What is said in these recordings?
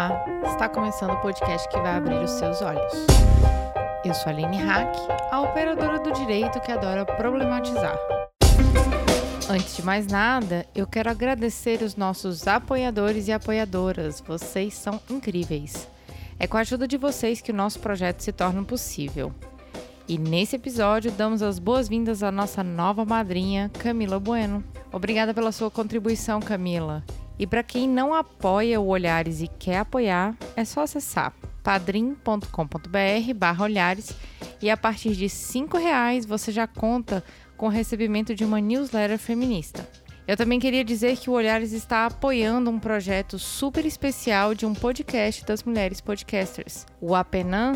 Olá, está começando o podcast que vai abrir os seus olhos. Eu sou a Aline Hack, a operadora do direito que adora problematizar. Antes de mais nada, eu quero agradecer os nossos apoiadores e apoiadoras. Vocês são incríveis. É com a ajuda de vocês que o nosso projeto se torna possível. E nesse episódio damos as boas-vindas à nossa nova madrinha, Camila Bueno. Obrigada pela sua contribuição, Camila. E para quem não apoia o Olhares e quer apoiar, é só acessar padrim.com.br barra olhares e a partir de R$ reais você já conta com o recebimento de uma newsletter feminista. Eu também queria dizer que o Olhares está apoiando um projeto super especial de um podcast das mulheres podcasters. O Apenan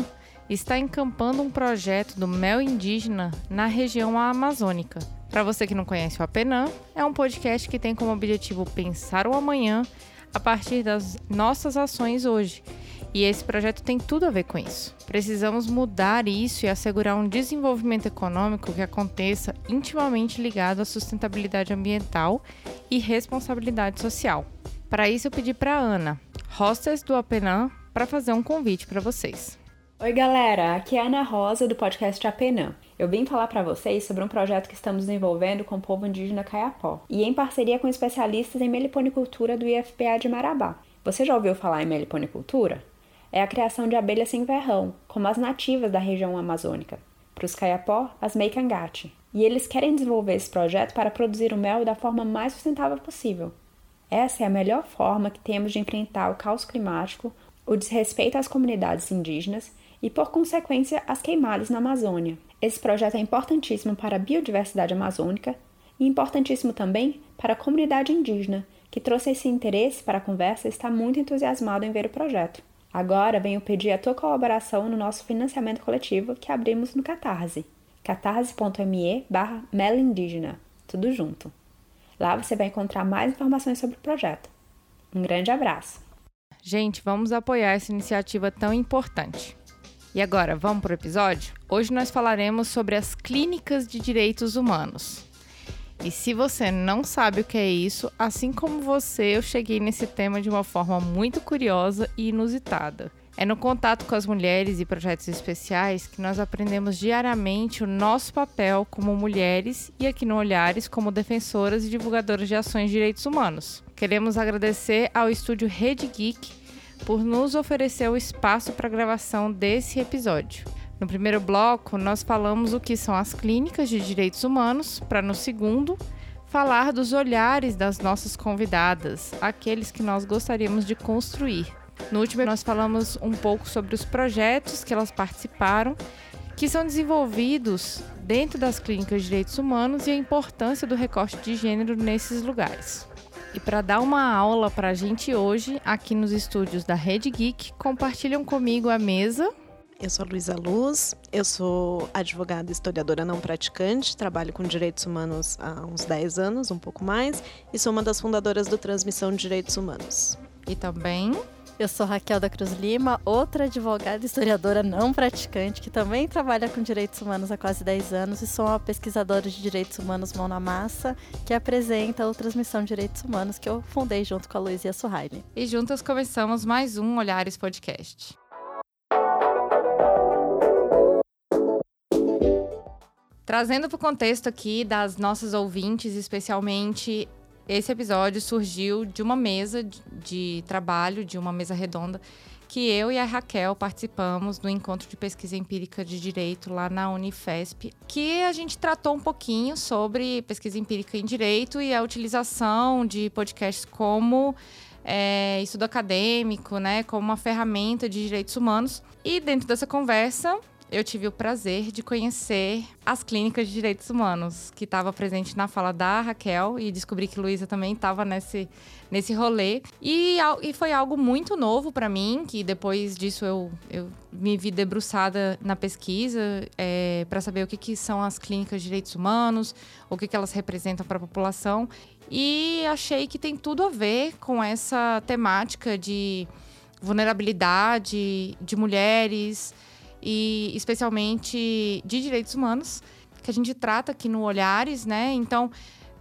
está encampando um projeto do mel indígena na região amazônica. Para você que não conhece o Apenan, é um podcast que tem como objetivo pensar o amanhã a partir das nossas ações hoje. E esse projeto tem tudo a ver com isso. Precisamos mudar isso e assegurar um desenvolvimento econômico que aconteça intimamente ligado à sustentabilidade ambiental e responsabilidade social. Para isso, eu pedi para Ana, hostess do Apenan, para fazer um convite para vocês. Oi, galera! Aqui é a Ana Rosa do podcast Apenã. Eu vim falar para vocês sobre um projeto que estamos desenvolvendo com o povo indígena Caiapó e em parceria com especialistas em meliponicultura do IFPA de Marabá. Você já ouviu falar em meliponicultura? É a criação de abelhas sem verrão, como as nativas da região amazônica. Para os Caiapó, as Meikangate. E eles querem desenvolver esse projeto para produzir o mel da forma mais sustentável possível. Essa é a melhor forma que temos de enfrentar o caos climático, o desrespeito às comunidades indígenas e, por consequência, as queimadas na Amazônia. Esse projeto é importantíssimo para a biodiversidade amazônica e importantíssimo também para a comunidade indígena, que trouxe esse interesse para a conversa e está muito entusiasmado em ver o projeto. Agora venho pedir a tua colaboração no nosso financiamento coletivo que abrimos no Catarse, catarse.me barra melindígena, tudo junto. Lá você vai encontrar mais informações sobre o projeto. Um grande abraço! Gente, vamos apoiar essa iniciativa tão importante. E agora, vamos para o episódio? Hoje nós falaremos sobre as clínicas de direitos humanos. E se você não sabe o que é isso, assim como você, eu cheguei nesse tema de uma forma muito curiosa e inusitada. É no contato com as mulheres e projetos especiais que nós aprendemos diariamente o nosso papel como mulheres e aqui no Olhares como defensoras e divulgadoras de ações de direitos humanos. Queremos agradecer ao estúdio Rede Geek por nos oferecer o espaço para a gravação desse episódio. No primeiro bloco, nós falamos o que são as clínicas de direitos humanos, para no segundo, falar dos olhares das nossas convidadas, aqueles que nós gostaríamos de construir. No último, nós falamos um pouco sobre os projetos que elas participaram, que são desenvolvidos dentro das clínicas de direitos humanos e a importância do recorte de gênero nesses lugares. E para dar uma aula para a gente hoje, aqui nos estúdios da Rede Geek, compartilham comigo a mesa. Eu sou a Luísa Luz, eu sou advogada e historiadora não praticante, trabalho com direitos humanos há uns 10 anos, um pouco mais, e sou uma das fundadoras do Transmissão de Direitos Humanos. E também eu sou Raquel da Cruz Lima, outra advogada e historiadora não praticante, que também trabalha com direitos humanos há quase 10 anos e sou uma pesquisadora de direitos humanos mão na massa, que apresenta o Transmissão de Direitos Humanos, que eu fundei junto com a Luizia Suhaime. E juntas começamos mais um Olhares Podcast. Trazendo para o contexto aqui das nossas ouvintes, especialmente esse episódio surgiu de uma mesa de trabalho, de uma mesa redonda, que eu e a Raquel participamos do encontro de pesquisa empírica de direito lá na Unifesp, que a gente tratou um pouquinho sobre pesquisa empírica em direito e a utilização de podcasts como é, estudo acadêmico, né, como uma ferramenta de direitos humanos. E dentro dessa conversa, eu tive o prazer de conhecer as clínicas de direitos humanos, que estava presente na fala da Raquel e descobri que Luísa também estava nesse, nesse rolê. E, e foi algo muito novo para mim, que depois disso eu, eu me vi debruçada na pesquisa é, para saber o que, que são as clínicas de direitos humanos, o que, que elas representam para a população. E achei que tem tudo a ver com essa temática de vulnerabilidade de mulheres e especialmente de direitos humanos, que a gente trata aqui no Olhares, né? Então,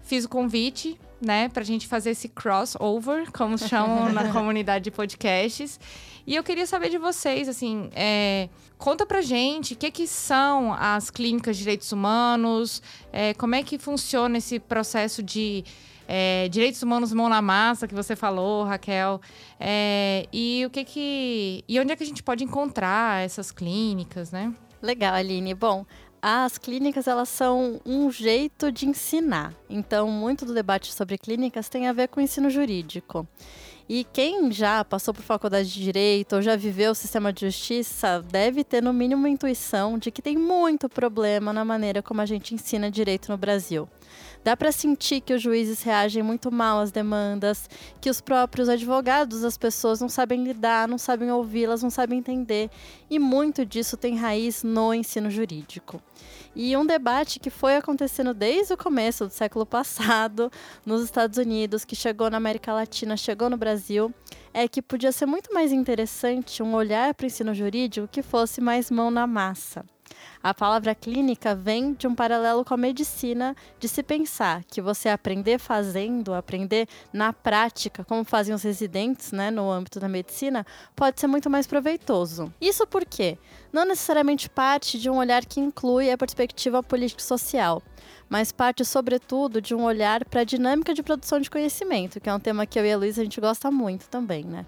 fiz o convite né, para a gente fazer esse crossover, como chamam na comunidade de podcasts. E eu queria saber de vocês, assim, é, conta pra gente o que, que são as clínicas de direitos humanos, é, como é que funciona esse processo de é, direitos humanos mão na massa que você falou, Raquel, é, e o que que e onde é que a gente pode encontrar essas clínicas, né? Legal, Aline. Bom, as clínicas elas são um jeito de ensinar. Então, muito do debate sobre clínicas tem a ver com o ensino jurídico. E quem já passou por faculdade de direito ou já viveu o sistema de justiça deve ter no mínimo uma intuição de que tem muito problema na maneira como a gente ensina direito no Brasil. Dá para sentir que os juízes reagem muito mal às demandas, que os próprios advogados das pessoas não sabem lidar, não sabem ouvi-las, não sabem entender, e muito disso tem raiz no ensino jurídico. E um debate que foi acontecendo desde o começo do século passado nos Estados Unidos, que chegou na América Latina, chegou no Brasil, é que podia ser muito mais interessante um olhar para o ensino jurídico que fosse mais mão na massa. A palavra clínica vem de um paralelo com a medicina, de se pensar que você aprender fazendo, aprender na prática, como fazem os residentes né, no âmbito da medicina, pode ser muito mais proveitoso. Isso porque não necessariamente parte de um olhar que inclui a perspectiva político-social mas parte, sobretudo, de um olhar para a dinâmica de produção de conhecimento, que é um tema que eu e a Luísa a gente gosta muito também, né?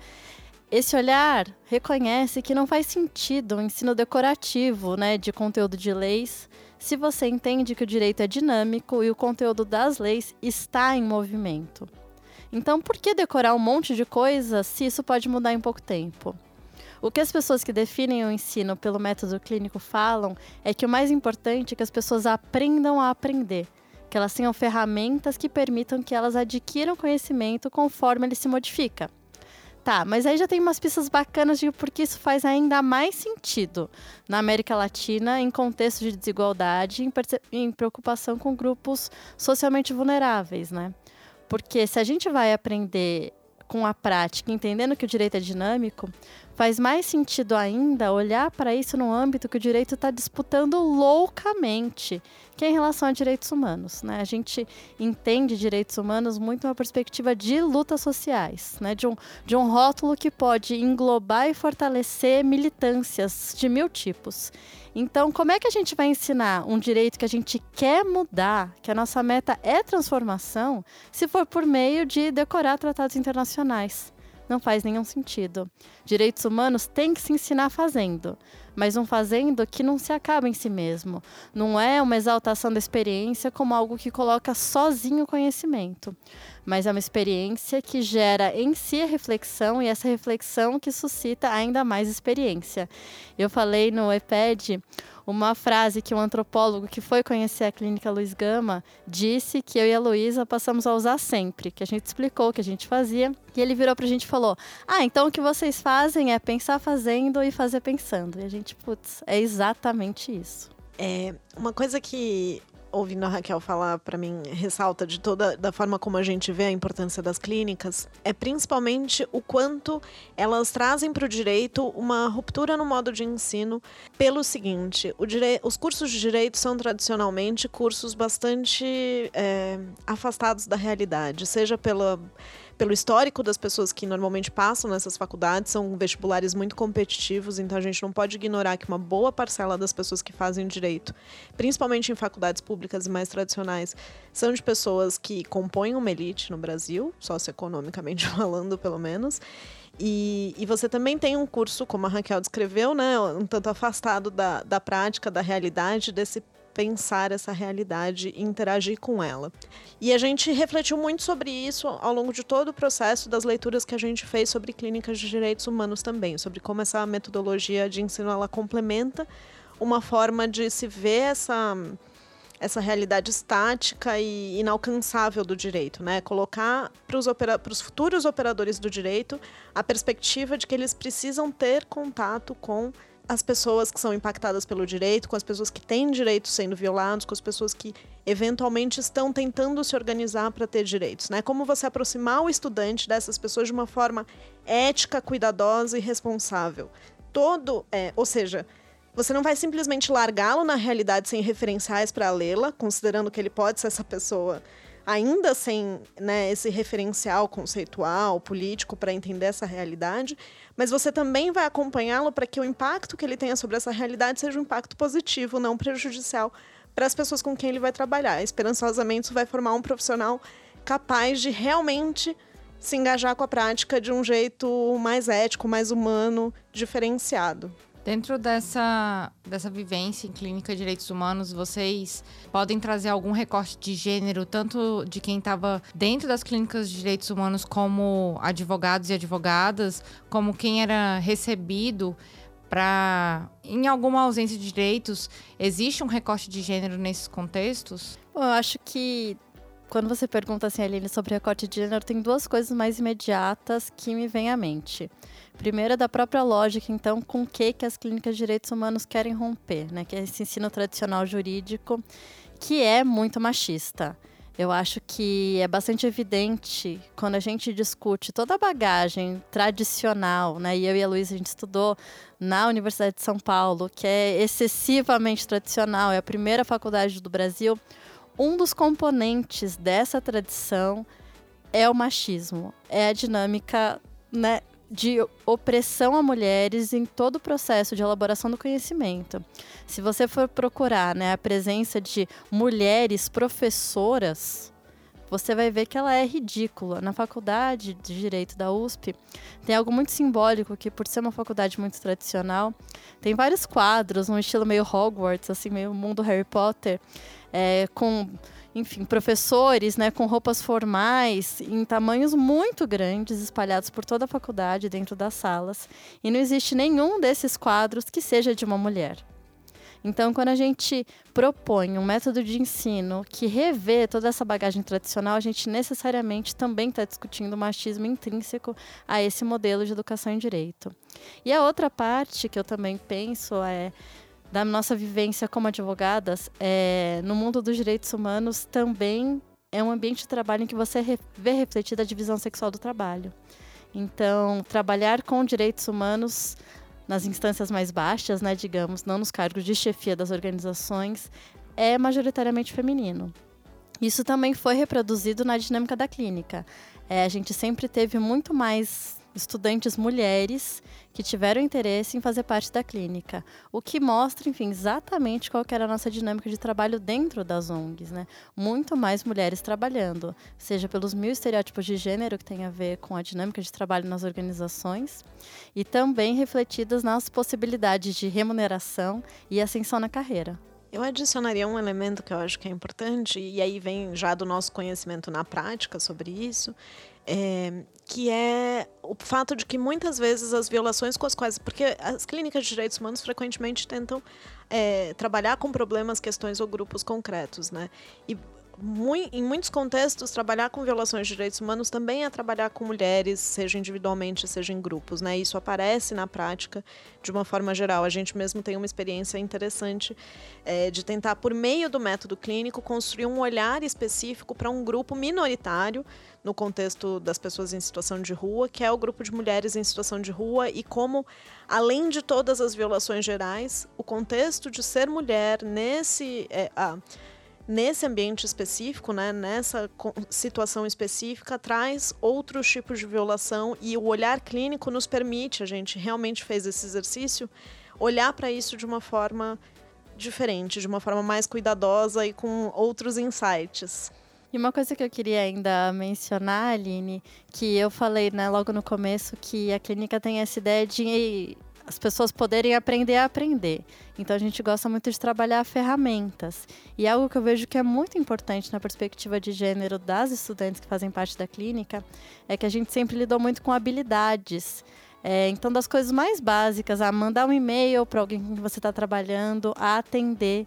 Esse olhar reconhece que não faz sentido um ensino decorativo né, de conteúdo de leis se você entende que o direito é dinâmico e o conteúdo das leis está em movimento. Então, por que decorar um monte de coisas se isso pode mudar em pouco tempo? O que as pessoas que definem o ensino pelo método clínico falam é que o mais importante é que as pessoas aprendam a aprender, que elas tenham ferramentas que permitam que elas adquiram conhecimento conforme ele se modifica. Tá, mas aí já tem umas pistas bacanas de porque isso faz ainda mais sentido na América Latina, em contexto de desigualdade, em, em preocupação com grupos socialmente vulneráveis, né? Porque se a gente vai aprender com a prática, entendendo que o direito é dinâmico, faz mais sentido ainda olhar para isso no âmbito que o direito está disputando loucamente, que é em relação a direitos humanos. Né? A gente entende direitos humanos muito uma perspectiva de lutas sociais, né? de, um, de um rótulo que pode englobar e fortalecer militâncias de mil tipos. Então, como é que a gente vai ensinar um direito que a gente quer mudar, que a nossa meta é transformação, se for por meio de decorar tratados internacionais? Não faz nenhum sentido. Direitos humanos têm que se ensinar fazendo, mas um fazendo que não se acaba em si mesmo. Não é uma exaltação da experiência como algo que coloca sozinho o conhecimento, mas é uma experiência que gera em si a reflexão e essa reflexão que suscita ainda mais experiência. Eu falei no EPED uma frase que um antropólogo que foi conhecer a clínica Luiz Gama disse que eu e a Luísa passamos a usar sempre, que a gente explicou o que a gente fazia, e ele virou pra gente e falou: "Ah, então o que vocês fazem é pensar fazendo e fazer pensando". E a gente, putz, é exatamente isso. É, uma coisa que ouvindo a Raquel falar para mim ressalta de toda da forma como a gente vê a importância das clínicas é principalmente o quanto elas trazem para o direito uma ruptura no modo de ensino pelo seguinte dire... os cursos de direito são tradicionalmente cursos bastante é, afastados da realidade seja pela pelo histórico das pessoas que normalmente passam nessas faculdades, são vestibulares muito competitivos, então a gente não pode ignorar que uma boa parcela das pessoas que fazem direito, principalmente em faculdades públicas e mais tradicionais, são de pessoas que compõem uma elite no Brasil, socioeconomicamente falando, pelo menos. E, e, você também tem um curso, como a Raquel descreveu, né, um tanto afastado da, da prática, da realidade, desse pensar essa realidade e interagir com ela. E a gente refletiu muito sobre isso ao longo de todo o processo das leituras que a gente fez sobre clínicas de direitos humanos também, sobre como essa metodologia de ensino ela complementa uma forma de se ver essa essa realidade estática e inalcançável do direito, né? Colocar para os opera futuros operadores do direito a perspectiva de que eles precisam ter contato com as pessoas que são impactadas pelo direito, com as pessoas que têm direitos sendo violados, com as pessoas que eventualmente estão tentando se organizar para ter direitos, né? Como você aproximar o estudante dessas pessoas de uma forma ética, cuidadosa e responsável. Todo, é, ou seja, você não vai simplesmente largá-lo na realidade sem referenciais para lê-la, considerando que ele pode ser essa pessoa ainda sem né, esse referencial conceitual, político, para entender essa realidade, mas você também vai acompanhá-lo para que o impacto que ele tenha sobre essa realidade seja um impacto positivo, não prejudicial para as pessoas com quem ele vai trabalhar. Esperançosamente, isso vai formar um profissional capaz de realmente se engajar com a prática de um jeito mais ético, mais humano, diferenciado. Dentro dessa, dessa vivência em clínica de direitos humanos, vocês podem trazer algum recorte de gênero, tanto de quem estava dentro das clínicas de direitos humanos, como advogados e advogadas, como quem era recebido para, em alguma ausência de direitos, existe um recorte de gênero nesses contextos? Eu acho que quando você pergunta assim, Aline, sobre recorte de gênero, tem duas coisas mais imediatas que me vêm à mente. Primeiro é da própria lógica, então, com o que, que as clínicas de direitos humanos querem romper, né? Que é esse ensino tradicional jurídico, que é muito machista. Eu acho que é bastante evidente quando a gente discute toda a bagagem tradicional, né? E eu e a Luísa, a gente estudou na Universidade de São Paulo, que é excessivamente tradicional, é a primeira faculdade do Brasil. Um dos componentes dessa tradição é o machismo, é a dinâmica né, de opressão a mulheres em todo o processo de elaboração do conhecimento. Se você for procurar né, a presença de mulheres professoras, você vai ver que ela é ridícula. Na faculdade de Direito da USP, tem algo muito simbólico que, por ser uma faculdade muito tradicional, tem vários quadros, num estilo meio Hogwarts, assim, meio mundo Harry Potter, é, com enfim, professores né, com roupas formais em tamanhos muito grandes, espalhados por toda a faculdade, dentro das salas. E não existe nenhum desses quadros que seja de uma mulher. Então, quando a gente propõe um método de ensino que revê toda essa bagagem tradicional, a gente necessariamente também está discutindo o machismo intrínseco a esse modelo de educação em direito. E a outra parte que eu também penso é da nossa vivência como advogadas, é, no mundo dos direitos humanos também é um ambiente de trabalho em que você vê refletida a divisão sexual do trabalho. Então, trabalhar com direitos humanos nas instâncias mais baixas, né, digamos, não nos cargos de chefia das organizações, é majoritariamente feminino. Isso também foi reproduzido na dinâmica da clínica. É, a gente sempre teve muito mais estudantes mulheres que tiveram interesse em fazer parte da clínica, o que mostra, enfim, exatamente qual era a nossa dinâmica de trabalho dentro das ONGs, né? Muito mais mulheres trabalhando, seja pelos mil estereótipos de gênero que tem a ver com a dinâmica de trabalho nas organizações e também refletidas nas possibilidades de remuneração e ascensão na carreira. Eu adicionaria um elemento que eu acho que é importante, e aí vem já do nosso conhecimento na prática sobre isso, é, que é o fato de que muitas vezes as violações com as quais. Porque as clínicas de direitos humanos frequentemente tentam é, trabalhar com problemas, questões ou grupos concretos, né? E em muitos contextos, trabalhar com violações de direitos humanos também é trabalhar com mulheres, seja individualmente, seja em grupos. Né? Isso aparece na prática de uma forma geral. A gente mesmo tem uma experiência interessante é, de tentar, por meio do método clínico, construir um olhar específico para um grupo minoritário no contexto das pessoas em situação de rua, que é o grupo de mulheres em situação de rua, e como, além de todas as violações gerais, o contexto de ser mulher nesse. É, ah, nesse ambiente específico, né, nessa situação específica, traz outros tipos de violação e o olhar clínico nos permite, a gente realmente fez esse exercício, olhar para isso de uma forma diferente, de uma forma mais cuidadosa e com outros insights. E uma coisa que eu queria ainda mencionar, Aline, que eu falei né, logo no começo que a clínica tem essa ideia de as pessoas poderem aprender a aprender. Então a gente gosta muito de trabalhar ferramentas. E algo que eu vejo que é muito importante na perspectiva de gênero das estudantes que fazem parte da clínica é que a gente sempre lidou muito com habilidades. É, então, das coisas mais básicas, a mandar um e-mail para alguém com quem você está trabalhando, a atender.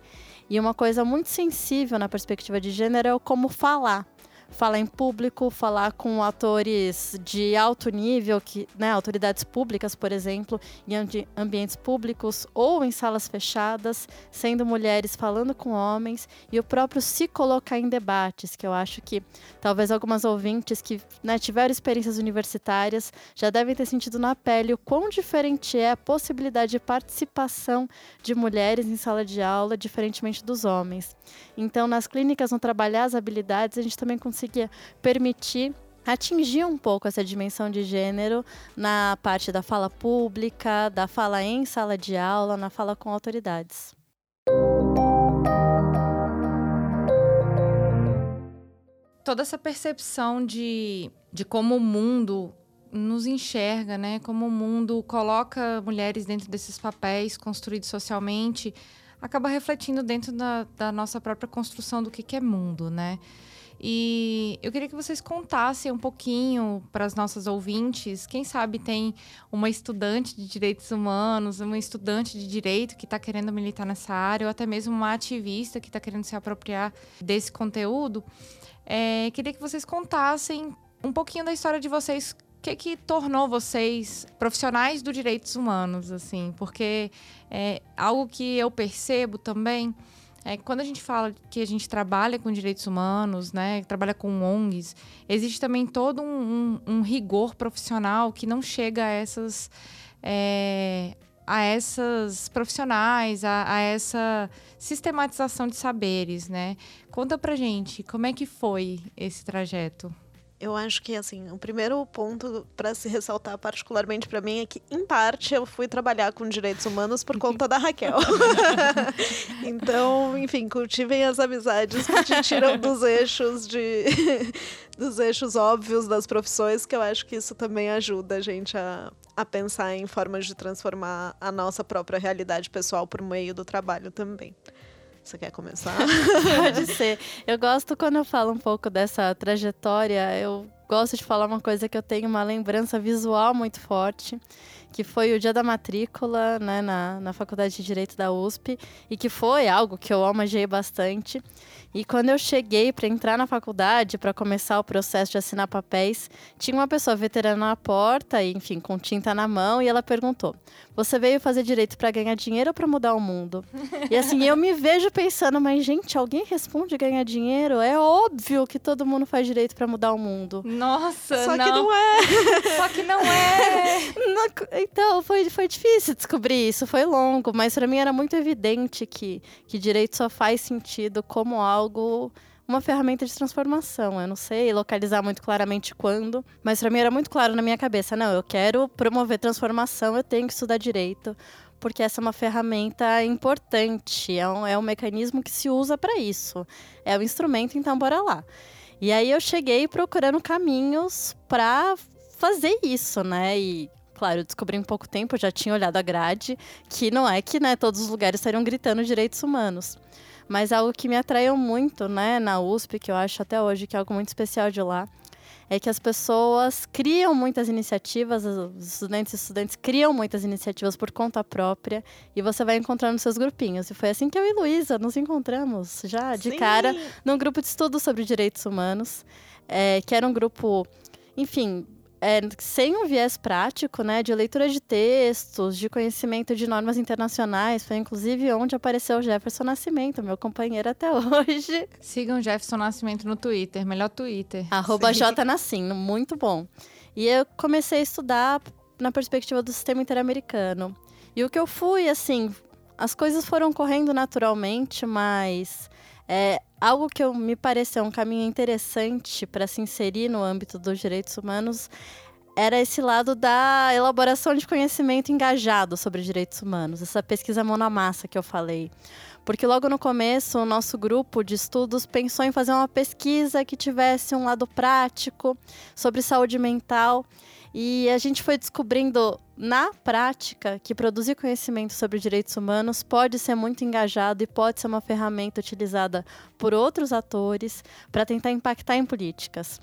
E uma coisa muito sensível na perspectiva de gênero é o como falar. Falar em público, falar com atores de alto nível, que, né, autoridades públicas, por exemplo, em ambientes públicos ou em salas fechadas, sendo mulheres falando com homens e o próprio se colocar em debates, que eu acho que talvez algumas ouvintes que né, tiveram experiências universitárias já devem ter sentido na pele o quão diferente é a possibilidade de participação de mulheres em sala de aula, diferentemente dos homens. Então, nas clínicas, no trabalhar as habilidades, a gente também conseguia permitir atingir um pouco essa dimensão de gênero na parte da fala pública, da fala em sala de aula, na fala com autoridades. Toda essa percepção de, de como o mundo nos enxerga, né? Como o mundo coloca mulheres dentro desses papéis construídos socialmente, acaba refletindo dentro da, da nossa própria construção do que, que é mundo, né? E eu queria que vocês contassem um pouquinho para as nossas ouvintes. Quem sabe tem uma estudante de direitos humanos, uma estudante de direito que está querendo militar nessa área, ou até mesmo uma ativista que está querendo se apropriar desse conteúdo. É, queria que vocês contassem um pouquinho da história de vocês o que, que tornou vocês profissionais do direitos humanos, assim? Porque é algo que eu percebo também é quando a gente fala que a gente trabalha com direitos humanos, né, trabalha com ONGs, existe também todo um, um, um rigor profissional que não chega a essas é, a essas profissionais, a, a, essa sistematização de saberes, né? Conta pra gente como é que foi esse trajeto. Eu acho que assim, o primeiro ponto para se ressaltar particularmente para mim é que em parte eu fui trabalhar com direitos humanos por conta da Raquel. então, enfim, cultivem as amizades que te tiram dos eixos de dos eixos óbvios das profissões, que eu acho que isso também ajuda a gente a, a pensar em formas de transformar a nossa própria realidade pessoal por meio do trabalho também. Você quer começar? Pode ser. Eu gosto quando eu falo um pouco dessa trajetória, eu gosto de falar uma coisa que eu tenho uma lembrança visual muito forte, que foi o dia da matrícula né, na, na Faculdade de Direito da USP, e que foi algo que eu almejei bastante. E quando eu cheguei para entrar na faculdade, para começar o processo de assinar papéis, tinha uma pessoa veterana na porta, enfim, com tinta na mão, e ela perguntou: Você veio fazer direito para ganhar dinheiro ou para mudar o mundo? e assim, eu me vejo pensando, mas gente, alguém responde ganhar dinheiro? É óbvio que todo mundo faz direito para mudar o mundo. Nossa, Só não. que não é. Só que não é. então, foi, foi difícil descobrir isso, foi longo, mas para mim era muito evidente que, que direito só faz sentido como algo algo uma ferramenta de transformação. Eu não sei localizar muito claramente quando, mas para mim era muito claro na minha cabeça, não, eu quero promover transformação, eu tenho que estudar direito, porque essa é uma ferramenta importante, é um, é um mecanismo que se usa para isso. É o instrumento, então bora lá. E aí eu cheguei procurando caminhos para fazer isso, né? E claro, eu descobri em pouco tempo, já tinha olhado a grade, que não é que né, todos os lugares estariam gritando direitos humanos. Mas algo que me atraiu muito, né, na USP, que eu acho até hoje que é algo muito especial de lá, é que as pessoas criam muitas iniciativas, os estudantes e estudantes criam muitas iniciativas por conta própria e você vai encontrando seus grupinhos. E foi assim que eu e Luísa nos encontramos já de Sim. cara num grupo de estudo sobre direitos humanos, é, que era um grupo, enfim, é, sem um viés prático, né, de leitura de textos, de conhecimento de normas internacionais, foi inclusive onde apareceu o Jefferson Nascimento, meu companheiro até hoje. Sigam Jefferson Nascimento no Twitter, melhor Twitter. Arroba muito bom. E eu comecei a estudar na perspectiva do sistema interamericano. E o que eu fui, assim, as coisas foram correndo naturalmente, mas é, algo que eu, me pareceu um caminho interessante para se inserir no âmbito dos direitos humanos era esse lado da elaboração de conhecimento engajado sobre direitos humanos, essa pesquisa mão na massa que eu falei. Porque logo no começo, o nosso grupo de estudos pensou em fazer uma pesquisa que tivesse um lado prático sobre saúde mental. E a gente foi descobrindo na prática que produzir conhecimento sobre direitos humanos pode ser muito engajado e pode ser uma ferramenta utilizada por outros atores para tentar impactar em políticas.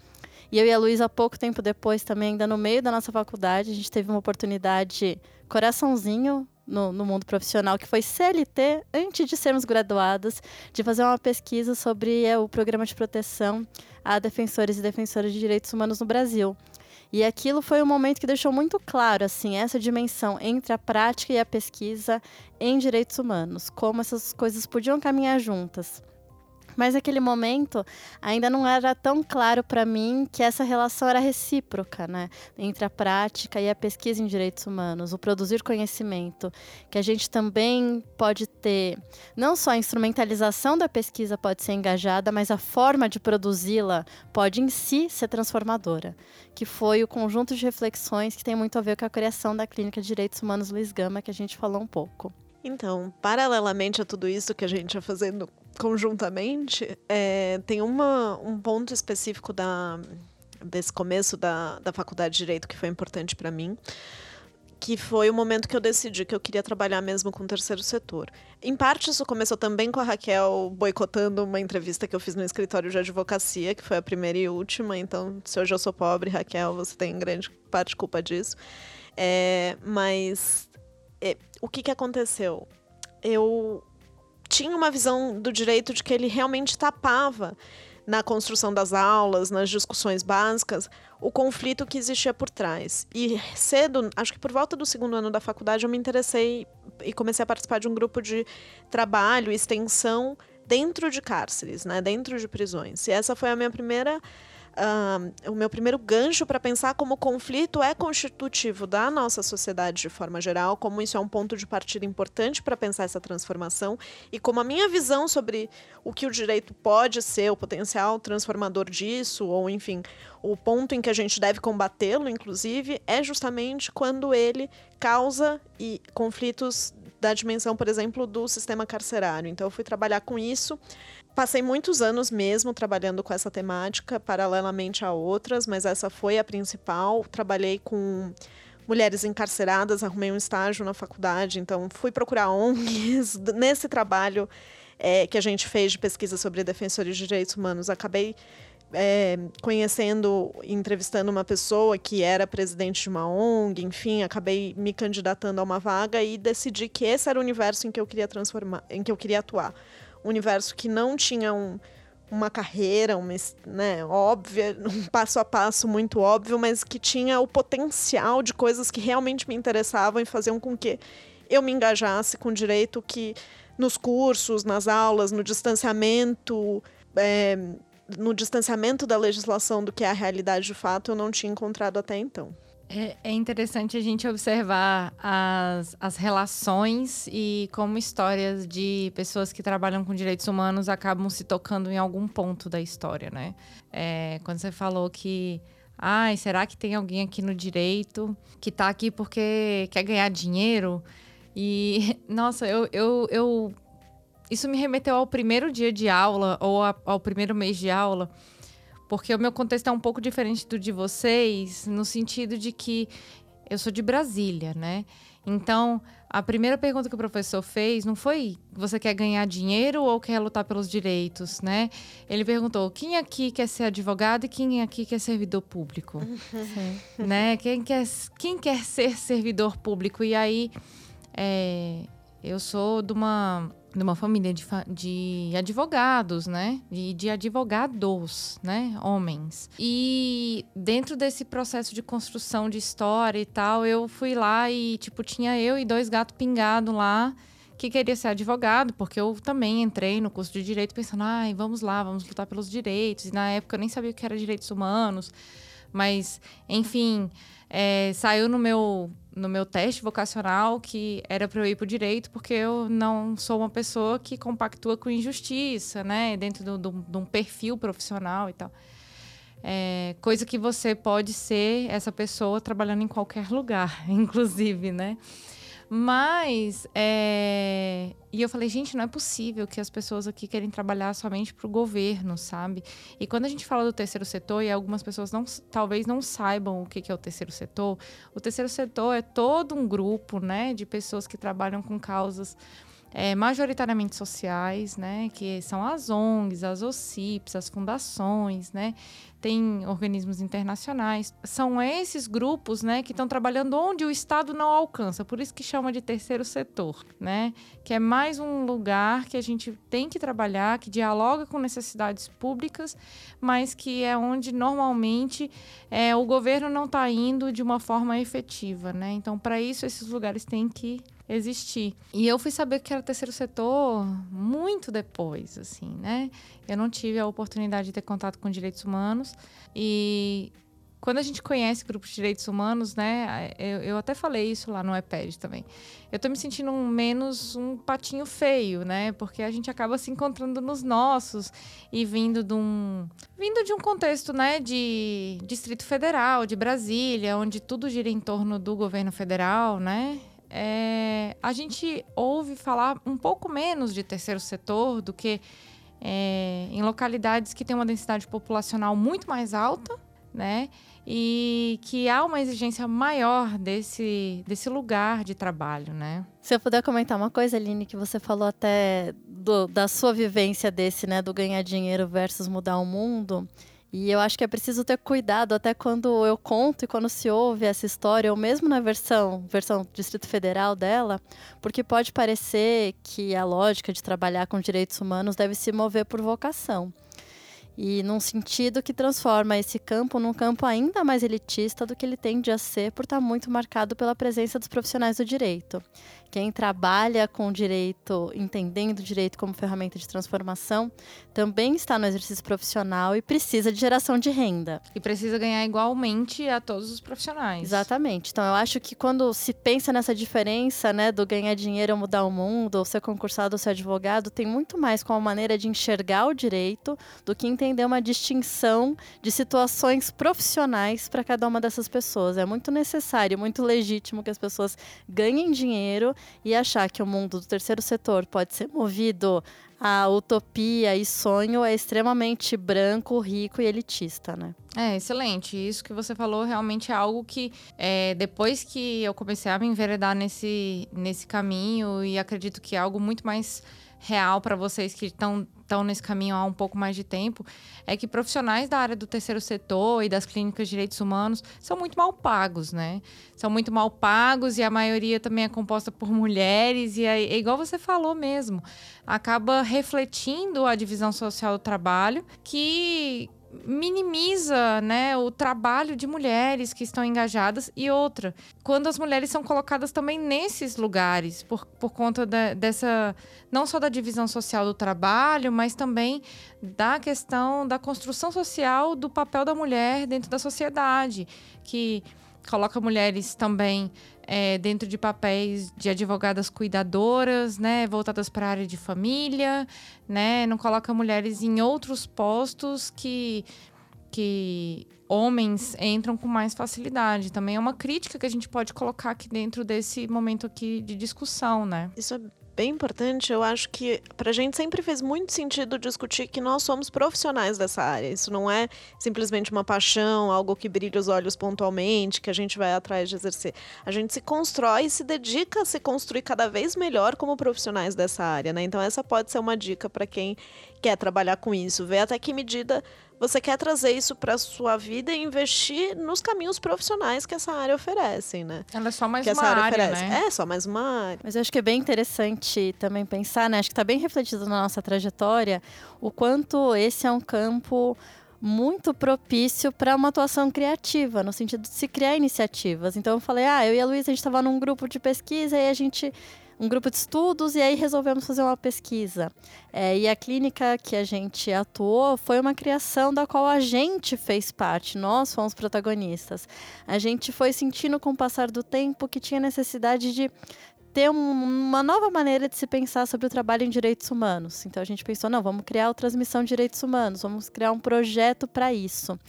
E eu e a Luísa, pouco tempo depois, também, ainda no meio da nossa faculdade, a gente teve uma oportunidade, coraçãozinho, no, no, mundo profissional, que foi CLT, antes de sermos graduadas, de fazer uma pesquisa sobre é, o programa de proteção a defensores e defensoras de direitos humanos no Brasil. E aquilo foi um momento que deixou muito claro assim essa dimensão entre a prática e a pesquisa em direitos humanos, como essas coisas podiam caminhar juntas. Mas naquele momento ainda não era tão claro para mim que essa relação era recíproca, né? Entre a prática e a pesquisa em direitos humanos, o produzir conhecimento, que a gente também pode ter não só a instrumentalização da pesquisa pode ser engajada, mas a forma de produzi-la pode em si ser transformadora, que foi o conjunto de reflexões que tem muito a ver com a criação da Clínica de Direitos Humanos Luiz Gama, que a gente falou um pouco. Então, paralelamente a tudo isso que a gente está fazendo conjuntamente, é, tem uma, um ponto específico da, desse começo da, da faculdade de Direito que foi importante para mim, que foi o momento que eu decidi que eu queria trabalhar mesmo com o terceiro setor. Em parte, isso começou também com a Raquel boicotando uma entrevista que eu fiz no escritório de advocacia, que foi a primeira e última. Então, se hoje eu sou pobre, Raquel, você tem grande parte culpa disso. É, mas o que, que aconteceu? Eu tinha uma visão do direito de que ele realmente tapava na construção das aulas, nas discussões básicas, o conflito que existia por trás. E cedo, acho que por volta do segundo ano da faculdade, eu me interessei e comecei a participar de um grupo de trabalho, extensão dentro de cárceres, né, dentro de prisões. E essa foi a minha primeira uh, o meu primeiro gancho para pensar como o conflito é constitutivo da nossa sociedade de forma geral, como isso é um ponto de partida importante para pensar essa transformação e como a minha visão sobre o que o direito pode ser, o potencial transformador disso, ou enfim, o ponto em que a gente deve combatê-lo, inclusive, é justamente quando ele causa e conflitos da dimensão, por exemplo, do sistema carcerário. Então, eu fui trabalhar com isso Passei muitos anos mesmo trabalhando com essa temática, paralelamente a outras, mas essa foi a principal. Trabalhei com mulheres encarceradas, arrumei um estágio na faculdade, então fui procurar ONGs. Nesse trabalho é, que a gente fez de pesquisa sobre defensores de direitos humanos, acabei é, conhecendo, entrevistando uma pessoa que era presidente de uma ONG, enfim, acabei me candidatando a uma vaga e decidi que esse era o universo em que eu queria transformar, em que eu queria atuar. Um universo que não tinha um, uma carreira, uma, né, óbvia, um passo a passo muito óbvio, mas que tinha o potencial de coisas que realmente me interessavam e faziam com que eu me engajasse com direito que nos cursos, nas aulas, no distanciamento, é, no distanciamento da legislação do que é a realidade de fato, eu não tinha encontrado até então. É, é, interessante a gente observar as, as relações e como histórias de pessoas que trabalham com direitos humanos acabam se tocando em algum ponto da história, né? É, quando você falou que ai, será que tem alguém aqui no direito que está aqui porque quer ganhar dinheiro? E, nossa, eu, eu, eu... Isso me remeteu ao primeiro dia de aula, ou a, ao primeiro mês de aula, porque o meu contexto é um pouco diferente do de vocês, no sentido de que eu sou de Brasília, né? Então, a primeira pergunta que o professor fez não foi você quer ganhar dinheiro ou quer lutar pelos direitos, né? Ele perguntou quem aqui quer ser advogado e quem aqui quer servidor público, né? Quem quer, quem quer ser servidor público? E aí, é, eu sou de uma de uma família de, de advogados, né? De, de advogados, né? Homens. E dentro desse processo de construção de história e tal, eu fui lá e, tipo, tinha eu e dois gatos pingados lá que queria ser advogado, porque eu também entrei no curso de direito pensando, ai, vamos lá, vamos lutar pelos direitos. E na época eu nem sabia o que era direitos humanos. Mas, enfim, é, saiu no meu no meu teste vocacional que era para eu ir para o direito, porque eu não sou uma pessoa que compactua com injustiça, né? Dentro de um perfil profissional e tal. É, coisa que você pode ser essa pessoa trabalhando em qualquer lugar, inclusive, né? Mas, é... e eu falei, gente, não é possível que as pessoas aqui querem trabalhar somente para o governo, sabe? E quando a gente fala do terceiro setor, e algumas pessoas não, talvez não saibam o que é o terceiro setor, o terceiro setor é todo um grupo, né, de pessoas que trabalham com causas é, majoritariamente sociais, né, que são as ONGs, as OCIPs, as fundações, né, tem organismos internacionais. São esses grupos, né, que estão trabalhando onde o Estado não alcança, por isso que chama de terceiro setor, né, que é mais um lugar que a gente tem que trabalhar, que dialoga com necessidades públicas, mas que é onde normalmente é, o governo não está indo de uma forma efetiva, né. Então, para isso, esses lugares têm que existir. E eu fui saber que era terceiro setor muito depois, assim, né? Eu não tive a oportunidade de ter contato com direitos humanos e quando a gente conhece grupos de direitos humanos, né? Eu, eu até falei isso lá no iPad também. Eu tô me sentindo um, menos um patinho feio, né? Porque a gente acaba se encontrando nos nossos e vindo de um, vindo de um contexto, né? De Distrito Federal, de Brasília, onde tudo gira em torno do governo federal, né? É, a gente ouve falar um pouco menos de terceiro setor do que é, em localidades que têm uma densidade populacional muito mais alta, né? E que há uma exigência maior desse, desse lugar de trabalho, né? Se eu puder comentar uma coisa, Aline, que você falou até do, da sua vivência desse, né? Do ganhar dinheiro versus mudar o mundo. E eu acho que é preciso ter cuidado até quando eu conto e quando se ouve essa história, ou mesmo na versão, versão Distrito Federal dela, porque pode parecer que a lógica de trabalhar com direitos humanos deve se mover por vocação e num sentido que transforma esse campo num campo ainda mais elitista do que ele tende a ser por estar muito marcado pela presença dos profissionais do direito. Quem trabalha com o direito, entendendo o direito como ferramenta de transformação, também está no exercício profissional e precisa de geração de renda. E precisa ganhar igualmente a todos os profissionais. Exatamente. Então, eu acho que quando se pensa nessa diferença, né, do ganhar dinheiro ou mudar o mundo, ou ser concursado ou ser advogado, tem muito mais com a maneira de enxergar o direito do que entender uma distinção de situações profissionais para cada uma dessas pessoas. É muito necessário, muito legítimo que as pessoas ganhem dinheiro e achar que o mundo do terceiro setor pode ser movido a utopia e sonho é extremamente branco, rico e elitista, né? É, excelente. Isso que você falou realmente é algo que, é, depois que eu comecei a me enveredar nesse, nesse caminho, e acredito que é algo muito mais real para vocês que estão estão nesse caminho há um pouco mais de tempo, é que profissionais da área do terceiro setor e das clínicas de direitos humanos são muito mal pagos, né? São muito mal pagos e a maioria também é composta por mulheres, e é, é igual você falou mesmo, acaba refletindo a divisão social do trabalho, que minimiza né, o trabalho de mulheres que estão engajadas e outra, quando as mulheres são colocadas também nesses lugares, por, por conta dessa, não só da divisão social do trabalho, mas também da questão da construção social do papel da mulher dentro da sociedade, que coloca mulheres também é, dentro de papéis de advogadas cuidadoras, né, voltadas para a área de família, né, não coloca mulheres em outros postos que que homens entram com mais facilidade. Também é uma crítica que a gente pode colocar aqui dentro desse momento aqui de discussão, né? Isso é bem importante. Eu acho que para a gente sempre fez muito sentido discutir que nós somos profissionais dessa área. Isso não é simplesmente uma paixão, algo que brilha os olhos pontualmente, que a gente vai atrás de exercer. A gente se constrói e se dedica a se construir cada vez melhor como profissionais dessa área, né? Então essa pode ser uma dica para quem quer trabalhar com isso, ver até que medida você quer trazer isso para sua vida e investir nos caminhos profissionais que essa área oferece, né? Ela é só mais que uma área, área oferece. né? É, só mais uma área. Mas eu acho que é bem interessante também pensar, né? Acho que está bem refletido na nossa trajetória o quanto esse é um campo muito propício para uma atuação criativa, no sentido de se criar iniciativas. Então eu falei, ah, eu e a Luísa, a gente estava num grupo de pesquisa e a gente um grupo de estudos e aí resolvemos fazer uma pesquisa. É, e a clínica que a gente atuou foi uma criação da qual a gente fez parte, nós fomos protagonistas. A gente foi sentindo com o passar do tempo que tinha necessidade de ter um, uma nova maneira de se pensar sobre o trabalho em direitos humanos. Então a gente pensou, não, vamos criar a transmissão de direitos humanos, vamos criar um projeto para isso.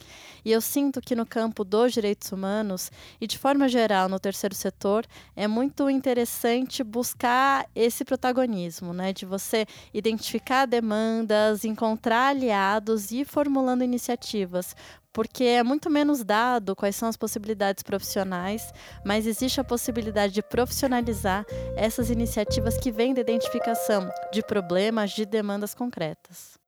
E eu sinto que no campo dos direitos humanos e de forma geral no terceiro setor é muito interessante buscar esse protagonismo, né, de você identificar demandas, encontrar aliados e ir formulando iniciativas porque é muito menos dado quais são as possibilidades profissionais, mas existe a possibilidade de profissionalizar essas iniciativas que vêm da identificação de problemas, de demandas concretas.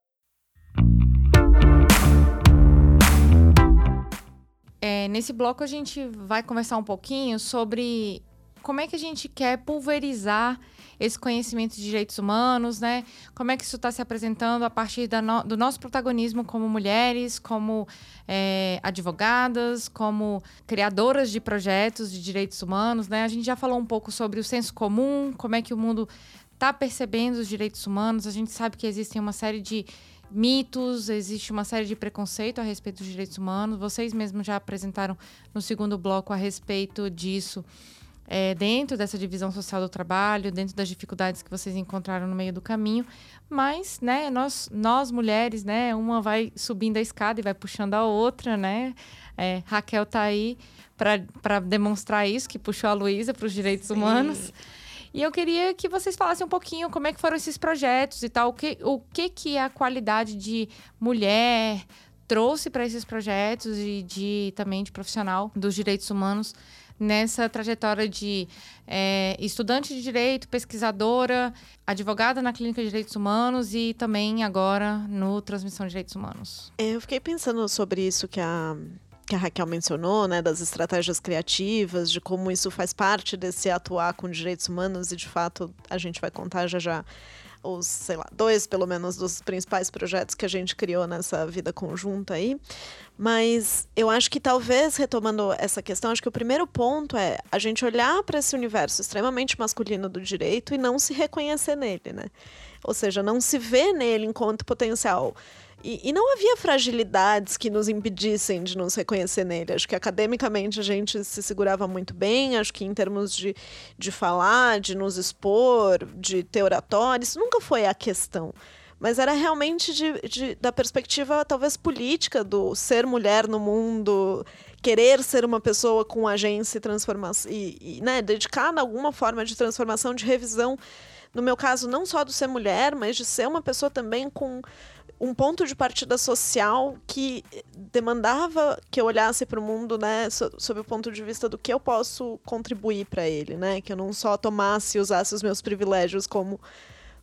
É, nesse bloco a gente vai conversar um pouquinho sobre como é que a gente quer pulverizar esse conhecimento de direitos humanos, né? Como é que isso está se apresentando a partir no, do nosso protagonismo como mulheres, como é, advogadas, como criadoras de projetos de direitos humanos, né? A gente já falou um pouco sobre o senso comum, como é que o mundo está percebendo os direitos humanos. A gente sabe que existem uma série de mitos, existe uma série de preconceito a respeito dos direitos humanos. Vocês mesmos já apresentaram no segundo bloco a respeito disso é, dentro dessa divisão social do trabalho, dentro das dificuldades que vocês encontraram no meio do caminho. Mas, né, nós, nós mulheres, né, uma vai subindo a escada e vai puxando a outra, né? É, Raquel tá aí para demonstrar isso, que puxou a Luísa para os direitos Sim. humanos. E eu queria que vocês falassem um pouquinho como é que foram esses projetos e tal, o que, o que, que a qualidade de mulher trouxe para esses projetos e de também de profissional dos direitos humanos nessa trajetória de é, estudante de direito, pesquisadora, advogada na Clínica de Direitos Humanos e também agora no Transmissão de Direitos Humanos. É, eu fiquei pensando sobre isso que a que a Raquel mencionou, né, das estratégias criativas, de como isso faz parte desse atuar com direitos humanos e de fato a gente vai contar já já os, sei lá, dois pelo menos dos principais projetos que a gente criou nessa vida conjunta aí. Mas eu acho que talvez retomando essa questão, acho que o primeiro ponto é a gente olhar para esse universo extremamente masculino do direito e não se reconhecer nele, né? Ou seja, não se ver nele enquanto potencial e, e, não havia fragilidades que nos impedissem de nos reconhecer nele. Acho que academicamente a gente se segurava muito bem, acho que em termos de, de falar, de nos expor, de ter oratório, isso nunca foi a questão. Mas era realmente de, de, da perspectiva, talvez, política, do ser mulher no mundo, querer ser uma pessoa com agência e transformação, e, e né, dedicar a alguma forma de transformação, de revisão. No meu caso, não só do ser mulher, mas de ser uma pessoa também com um ponto de partida social que demandava que eu olhasse para o mundo, né, sob o ponto de vista do que eu posso contribuir para ele, né, que eu não só tomasse e usasse os meus privilégios como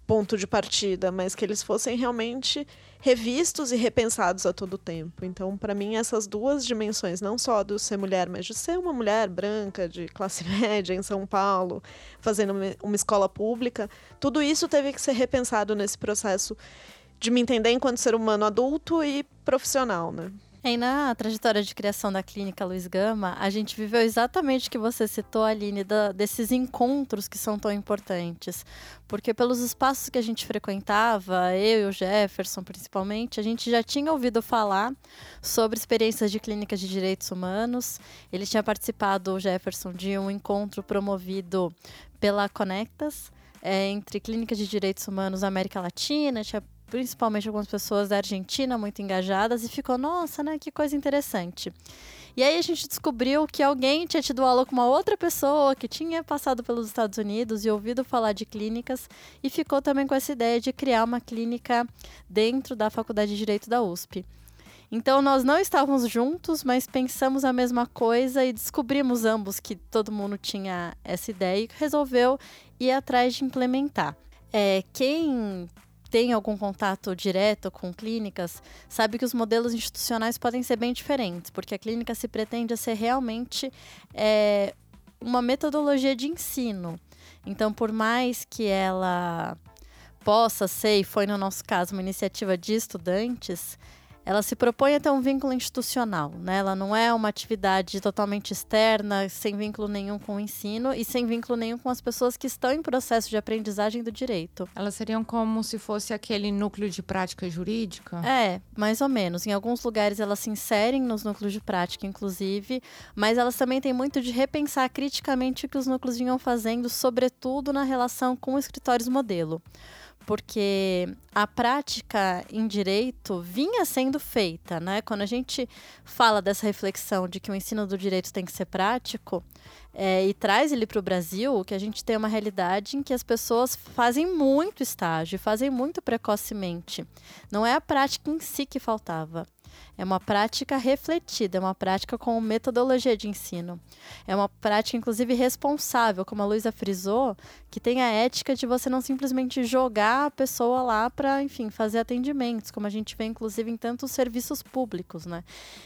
ponto de partida, mas que eles fossem realmente revistos e repensados a todo tempo. Então, para mim, essas duas dimensões, não só do ser mulher, mas de ser uma mulher branca, de classe média em São Paulo, fazendo uma escola pública, tudo isso teve que ser repensado nesse processo de me entender enquanto ser humano adulto e profissional, né? E na trajetória de criação da clínica Luiz Gama, a gente viveu exatamente o que você citou, Aline, da, desses encontros que são tão importantes. Porque pelos espaços que a gente frequentava, eu e o Jefferson principalmente, a gente já tinha ouvido falar sobre experiências de clínicas de direitos humanos. Ele tinha participado, o Jefferson, de um encontro promovido pela Conectas, é, entre clínicas de direitos humanos da América Latina, tinha principalmente algumas pessoas da Argentina muito engajadas e ficou, nossa, né, que coisa interessante. E aí a gente descobriu que alguém tinha tido aula com uma outra pessoa que tinha passado pelos Estados Unidos e ouvido falar de clínicas e ficou também com essa ideia de criar uma clínica dentro da Faculdade de Direito da USP. Então nós não estávamos juntos, mas pensamos a mesma coisa e descobrimos ambos que todo mundo tinha essa ideia e resolveu ir atrás de implementar. É, quem tem algum contato direto com clínicas, sabe que os modelos institucionais podem ser bem diferentes, porque a clínica se pretende ser realmente é, uma metodologia de ensino. Então, por mais que ela possa ser, e foi no nosso caso, uma iniciativa de estudantes, ela se propõe a ter um vínculo institucional, né? Ela não é uma atividade totalmente externa, sem vínculo nenhum com o ensino e sem vínculo nenhum com as pessoas que estão em processo de aprendizagem do direito. Elas seriam como se fosse aquele núcleo de prática jurídica? É, mais ou menos. Em alguns lugares elas se inserem nos núcleos de prática, inclusive, mas elas também têm muito de repensar criticamente o que os núcleos vinham fazendo, sobretudo na relação com escritórios modelo porque a prática em direito vinha sendo feita, né? Quando a gente fala dessa reflexão de que o ensino do direito tem que ser prático é, e traz ele para o Brasil, que a gente tem uma realidade em que as pessoas fazem muito estágio, fazem muito precocemente. Não é a prática em si que faltava. É uma prática refletida, é uma prática com metodologia de ensino. É uma prática, inclusive, responsável, como a Luísa frisou, que tem a ética de você não simplesmente jogar a pessoa lá para, enfim, fazer atendimentos, como a gente vê, inclusive, em tantos serviços públicos, né?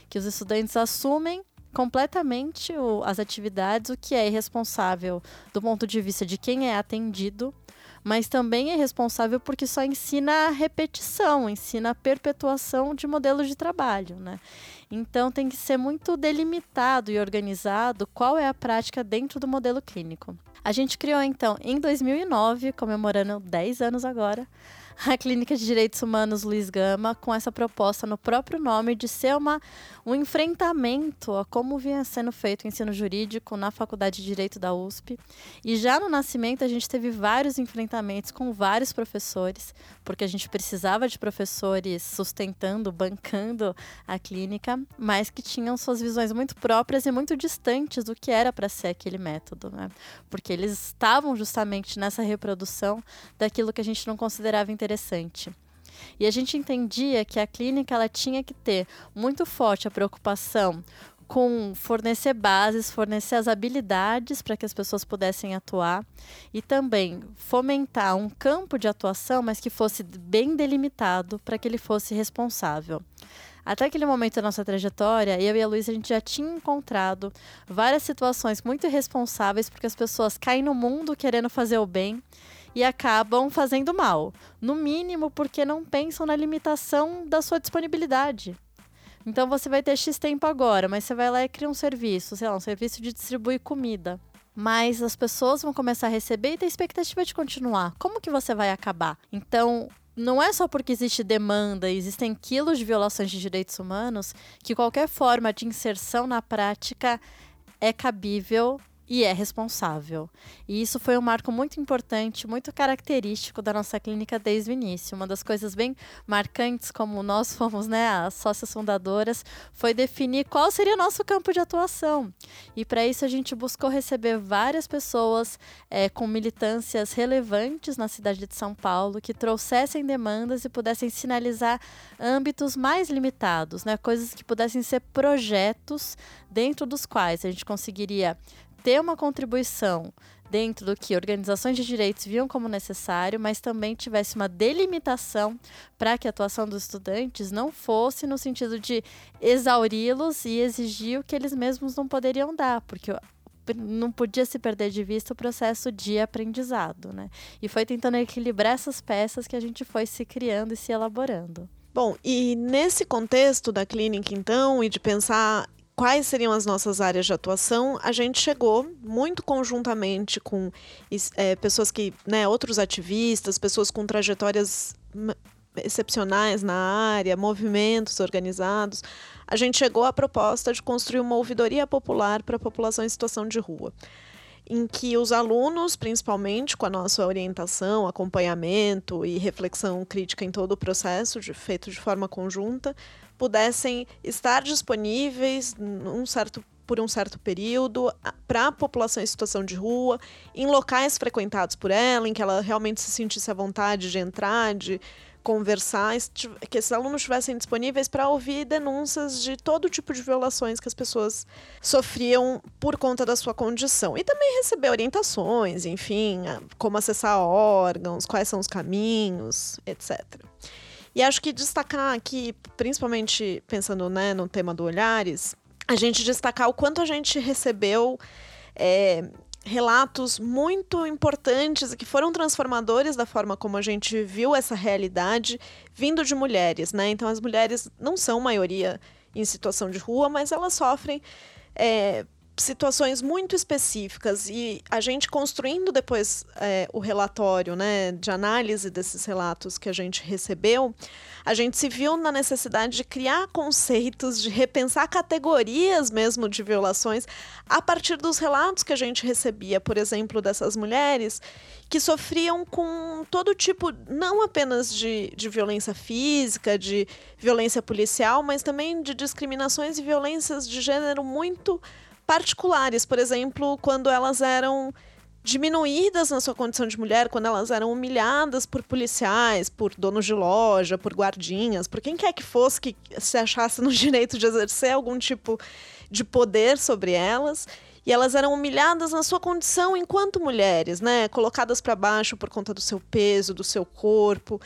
Que os estudantes assumem completamente o, as atividades, o que é irresponsável do ponto de vista de quem é atendido, mas também é responsável porque só ensina a repetição, ensina a perpetuação de modelos de trabalho, né? Então tem que ser muito delimitado e organizado qual é a prática dentro do modelo clínico. A gente criou então em 2009, comemorando 10 anos agora, a Clínica de Direitos Humanos Luiz Gama com essa proposta no próprio nome de ser uma, um enfrentamento a como vinha sendo feito o ensino jurídico na Faculdade de Direito da USP. E já no nascimento a gente teve vários enfrentamentos com vários professores, porque a gente precisava de professores sustentando, bancando a clínica, mas que tinham suas visões muito próprias e muito distantes do que era para ser aquele método, né? Porque eles estavam justamente nessa reprodução daquilo que a gente não considerava interessante interessante. E a gente entendia que a clínica ela tinha que ter muito forte a preocupação com fornecer bases, fornecer as habilidades para que as pessoas pudessem atuar e também fomentar um campo de atuação, mas que fosse bem delimitado para que ele fosse responsável. Até aquele momento da nossa trajetória, eu e a Luísa, a gente já tinha encontrado várias situações muito irresponsáveis, porque as pessoas caem no mundo querendo fazer o bem e acabam fazendo mal. No mínimo, porque não pensam na limitação da sua disponibilidade. Então você vai ter X tempo agora, mas você vai lá e cria um serviço, sei lá, um serviço de distribuir comida. Mas as pessoas vão começar a receber e ter expectativa de continuar. Como que você vai acabar? Então, não é só porque existe demanda, existem quilos de violações de direitos humanos, que qualquer forma de inserção na prática é cabível e é responsável. E isso foi um marco muito importante, muito característico da nossa clínica desde o início. Uma das coisas bem marcantes, como nós fomos né, as sócias fundadoras, foi definir qual seria o nosso campo de atuação. E para isso a gente buscou receber várias pessoas é, com militâncias relevantes na cidade de São Paulo que trouxessem demandas e pudessem sinalizar âmbitos mais limitados, né, coisas que pudessem ser projetos dentro dos quais a gente conseguiria ter uma contribuição dentro do que organizações de direitos viam como necessário, mas também tivesse uma delimitação para que a atuação dos estudantes não fosse no sentido de exauri-los e exigir o que eles mesmos não poderiam dar, porque não podia se perder de vista o processo de aprendizado, né? E foi tentando equilibrar essas peças que a gente foi se criando e se elaborando. Bom, e nesse contexto da clínica, então, e de pensar quais seriam as nossas áreas de atuação, a gente chegou muito conjuntamente com é, pessoas que, né, outros ativistas, pessoas com trajetórias excepcionais na área, movimentos organizados, a gente chegou à proposta de construir uma ouvidoria popular para a população em situação de rua em que os alunos, principalmente com a nossa orientação, acompanhamento e reflexão crítica em todo o processo, de, feito de forma conjunta, pudessem estar disponíveis num certo por um certo período para a população em situação de rua, em locais frequentados por ela, em que ela realmente se sentisse à vontade de entrar, de conversar, que esses alunos estivessem disponíveis para ouvir denúncias de todo tipo de violações que as pessoas sofriam por conta da sua condição. E também receber orientações, enfim, como acessar órgãos, quais são os caminhos, etc. E acho que destacar aqui, principalmente pensando né, no tema do Olhares, a gente destacar o quanto a gente recebeu é, relatos muito importantes e que foram transformadores da forma como a gente viu essa realidade vindo de mulheres, né? Então as mulheres não são maioria em situação de rua, mas elas sofrem é, situações muito específicas e a gente construindo depois é, o relatório né, de análise desses relatos que a gente recebeu, a gente se viu na necessidade de criar conceitos, de repensar categorias mesmo de violações a partir dos relatos que a gente recebia, por exemplo, dessas mulheres que sofriam com todo tipo, não apenas de, de violência física, de violência policial, mas também de discriminações e violências de gênero muito particulares, por exemplo, quando elas eram diminuídas na sua condição de mulher quando elas eram humilhadas por policiais, por donos de loja, por guardinhas, por quem quer que fosse que se achasse no direito de exercer algum tipo de poder sobre elas. E elas eram humilhadas na sua condição enquanto mulheres, né? Colocadas para baixo por conta do seu peso, do seu corpo,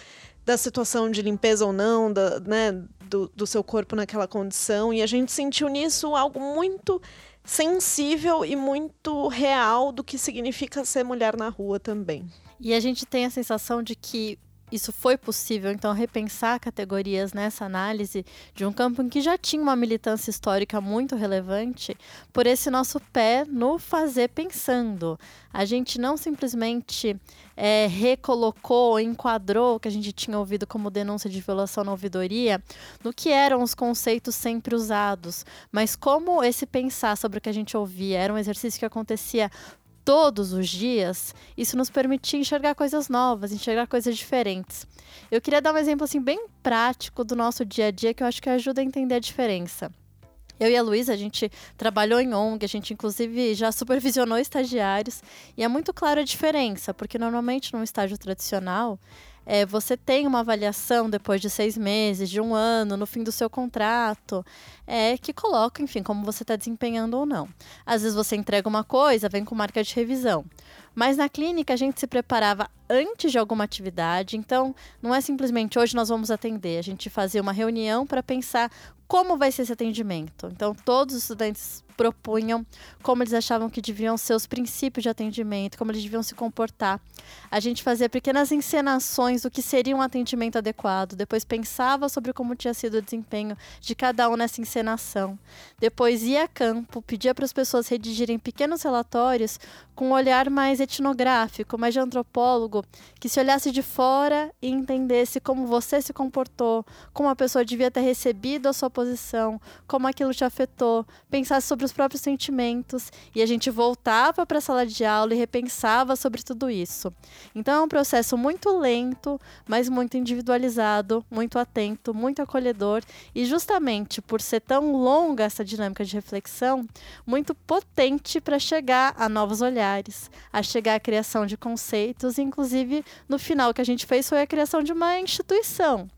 da situação de limpeza ou não, da, né, do, do seu corpo naquela condição. E a gente sentiu nisso algo muito sensível e muito real do que significa ser mulher na rua também. E a gente tem a sensação de que isso foi possível, então, repensar categorias nessa análise de um campo em que já tinha uma militância histórica muito relevante, por esse nosso pé no fazer pensando. A gente não simplesmente é, recolocou, enquadrou o que a gente tinha ouvido como denúncia de violação na ouvidoria no que eram os conceitos sempre usados, mas como esse pensar sobre o que a gente ouvia era um exercício que acontecia todos os dias, isso nos permitia enxergar coisas novas, enxergar coisas diferentes. Eu queria dar um exemplo assim bem prático do nosso dia a dia que eu acho que ajuda a entender a diferença. Eu e a Luísa, a gente trabalhou em ONG, a gente inclusive já supervisionou estagiários, e é muito clara a diferença, porque normalmente num estágio tradicional, é, você tem uma avaliação depois de seis meses, de um ano, no fim do seu contrato, é, que coloca, enfim, como você está desempenhando ou não. Às vezes você entrega uma coisa, vem com marca de revisão. Mas na clínica a gente se preparava antes de alguma atividade, então não é simplesmente hoje nós vamos atender. A gente fazia uma reunião para pensar como vai ser esse atendimento. Então todos os estudantes propunham, como eles achavam que deviam ser os princípios de atendimento, como eles deviam se comportar. A gente fazia pequenas encenações do que seria um atendimento adequado, depois pensava sobre como tinha sido o desempenho de cada um nessa encenação. Depois ia a campo, pedia para as pessoas redigirem pequenos relatórios com um olhar mais etnográfico, mais de antropólogo, que se olhasse de fora e entendesse como você se comportou, como a pessoa devia ter recebido a sua posição, como aquilo te afetou, pensasse sobre os próprios sentimentos e a gente voltava para a sala de aula e repensava sobre tudo isso. Então é um processo muito lento, mas muito individualizado, muito atento, muito acolhedor e justamente por ser tão longa essa dinâmica de reflexão, muito potente para chegar a novos olhares, a chegar à criação de conceitos, inclusive no final o que a gente fez foi a criação de uma instituição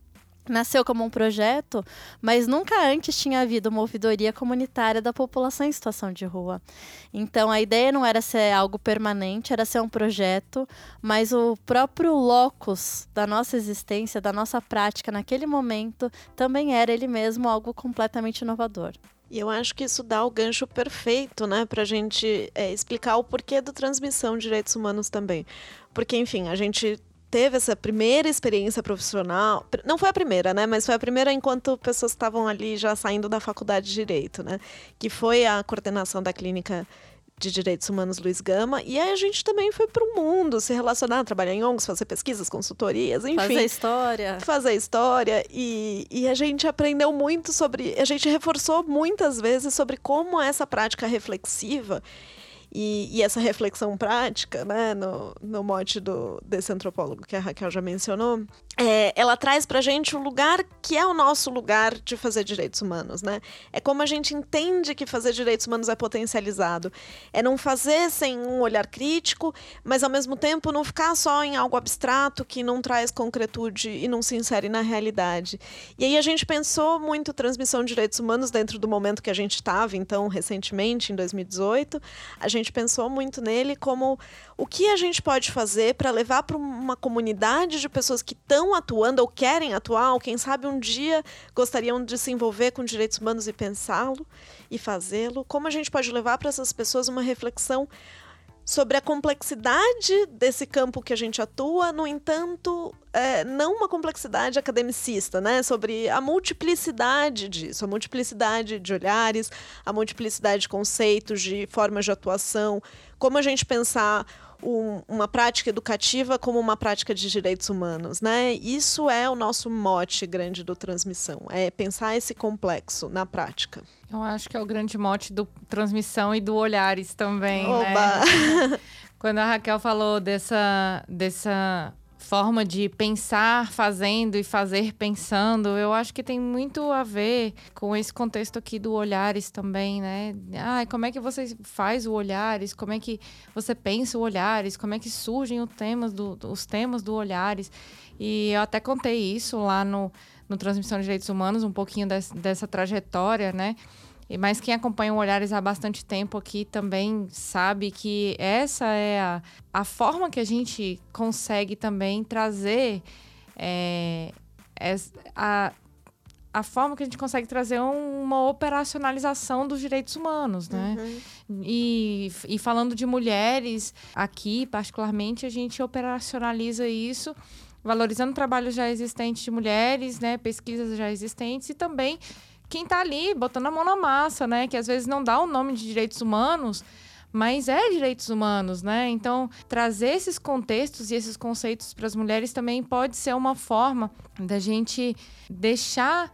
nasceu como um projeto, mas nunca antes tinha havido uma ouvidoria comunitária da população em situação de rua. Então a ideia não era ser algo permanente, era ser um projeto, mas o próprio locus da nossa existência, da nossa prática naquele momento, também era ele mesmo algo completamente inovador. E eu acho que isso dá o gancho perfeito, né, para a gente é, explicar o porquê da transmissão de direitos humanos também. Porque, enfim, a gente teve essa primeira experiência profissional, não foi a primeira, né, mas foi a primeira enquanto pessoas estavam ali já saindo da faculdade de direito, né, que foi a coordenação da clínica de Direitos Humanos Luiz Gama, e aí a gente também foi para o mundo, se relacionar, trabalhar em ONGs, fazer pesquisas, consultorias, enfim. Fazer história. Fazer história, e, e a gente aprendeu muito sobre, a gente reforçou muitas vezes sobre como essa prática reflexiva e, e, essa reflexão prática, né, no, no mote do, desse antropólogo que a Raquel já mencionou, é, ela traz para gente o lugar que é o nosso lugar de fazer direitos humanos, né? É como a gente entende que fazer direitos humanos é potencializado. É não fazer sem um olhar crítico, mas ao mesmo tempo não ficar só em algo abstrato que não traz concretude e não se insere na realidade. E aí a gente pensou muito transmissão de direitos humanos dentro do momento que a gente estava, então, recentemente, em 2018. A gente pensou muito nele como o que a gente pode fazer para levar para uma comunidade de pessoas que estão atuando ou querem atuar, ou quem sabe um dia gostariam de se envolver com direitos humanos e pensá-lo e fazê-lo? Como a gente pode levar para essas pessoas uma reflexão sobre a complexidade desse campo que a gente atua, no entanto, é, não uma complexidade academicista, né? Sobre a multiplicidade disso, a multiplicidade de olhares, a multiplicidade de conceitos, de formas de atuação, como a gente pensar um, uma prática educativa como uma prática de direitos humanos, né? Isso é o nosso mote grande do transmissão, é pensar esse complexo na prática. Eu acho que é o grande mote do transmissão e do olhares também? Oba. né? Quando a Raquel falou dessa, dessa forma de pensar fazendo e fazer pensando, eu acho que tem muito a ver com esse contexto aqui do Olhares também, né? Ah, como é que você faz o Olhares? Como é que você pensa o Olhares? Como é que surgem os temas do, os temas do Olhares? E eu até contei isso lá no, no Transmissão de Direitos Humanos, um pouquinho dessa trajetória, né? Mas quem acompanha o Olhares há bastante tempo aqui também sabe que essa é a, a forma que a gente consegue também trazer é, a, a forma que a gente consegue trazer uma operacionalização dos direitos humanos, né? Uhum. E, e falando de mulheres, aqui particularmente, a gente operacionaliza isso valorizando trabalhos já existentes de mulheres, né? Pesquisas já existentes e também quem está ali botando a mão na massa, né? Que às vezes não dá o nome de direitos humanos, mas é direitos humanos, né? Então, trazer esses contextos e esses conceitos para as mulheres também pode ser uma forma da gente deixar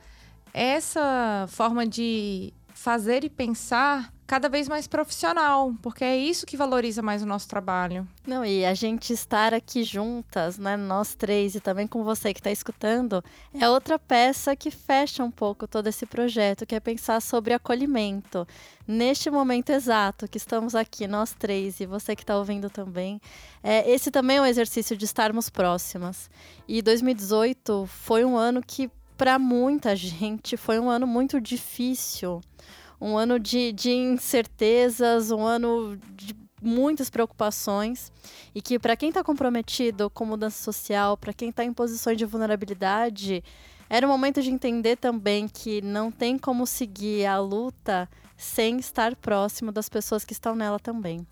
essa forma de fazer e pensar cada vez mais profissional, porque é isso que valoriza mais o nosso trabalho. Não, e a gente estar aqui juntas, né, nós três e também com você que está escutando, é outra peça que fecha um pouco todo esse projeto, que é pensar sobre acolhimento. Neste momento exato que estamos aqui, nós três e você que está ouvindo também, é, esse também é um exercício de estarmos próximas. E 2018 foi um ano que, para muita gente, foi um ano muito difícil um ano de, de incertezas, um ano de muitas preocupações e que para quem está comprometido com mudança social, para quem está em posições de vulnerabilidade, era o momento de entender também que não tem como seguir a luta sem estar próximo das pessoas que estão nela também.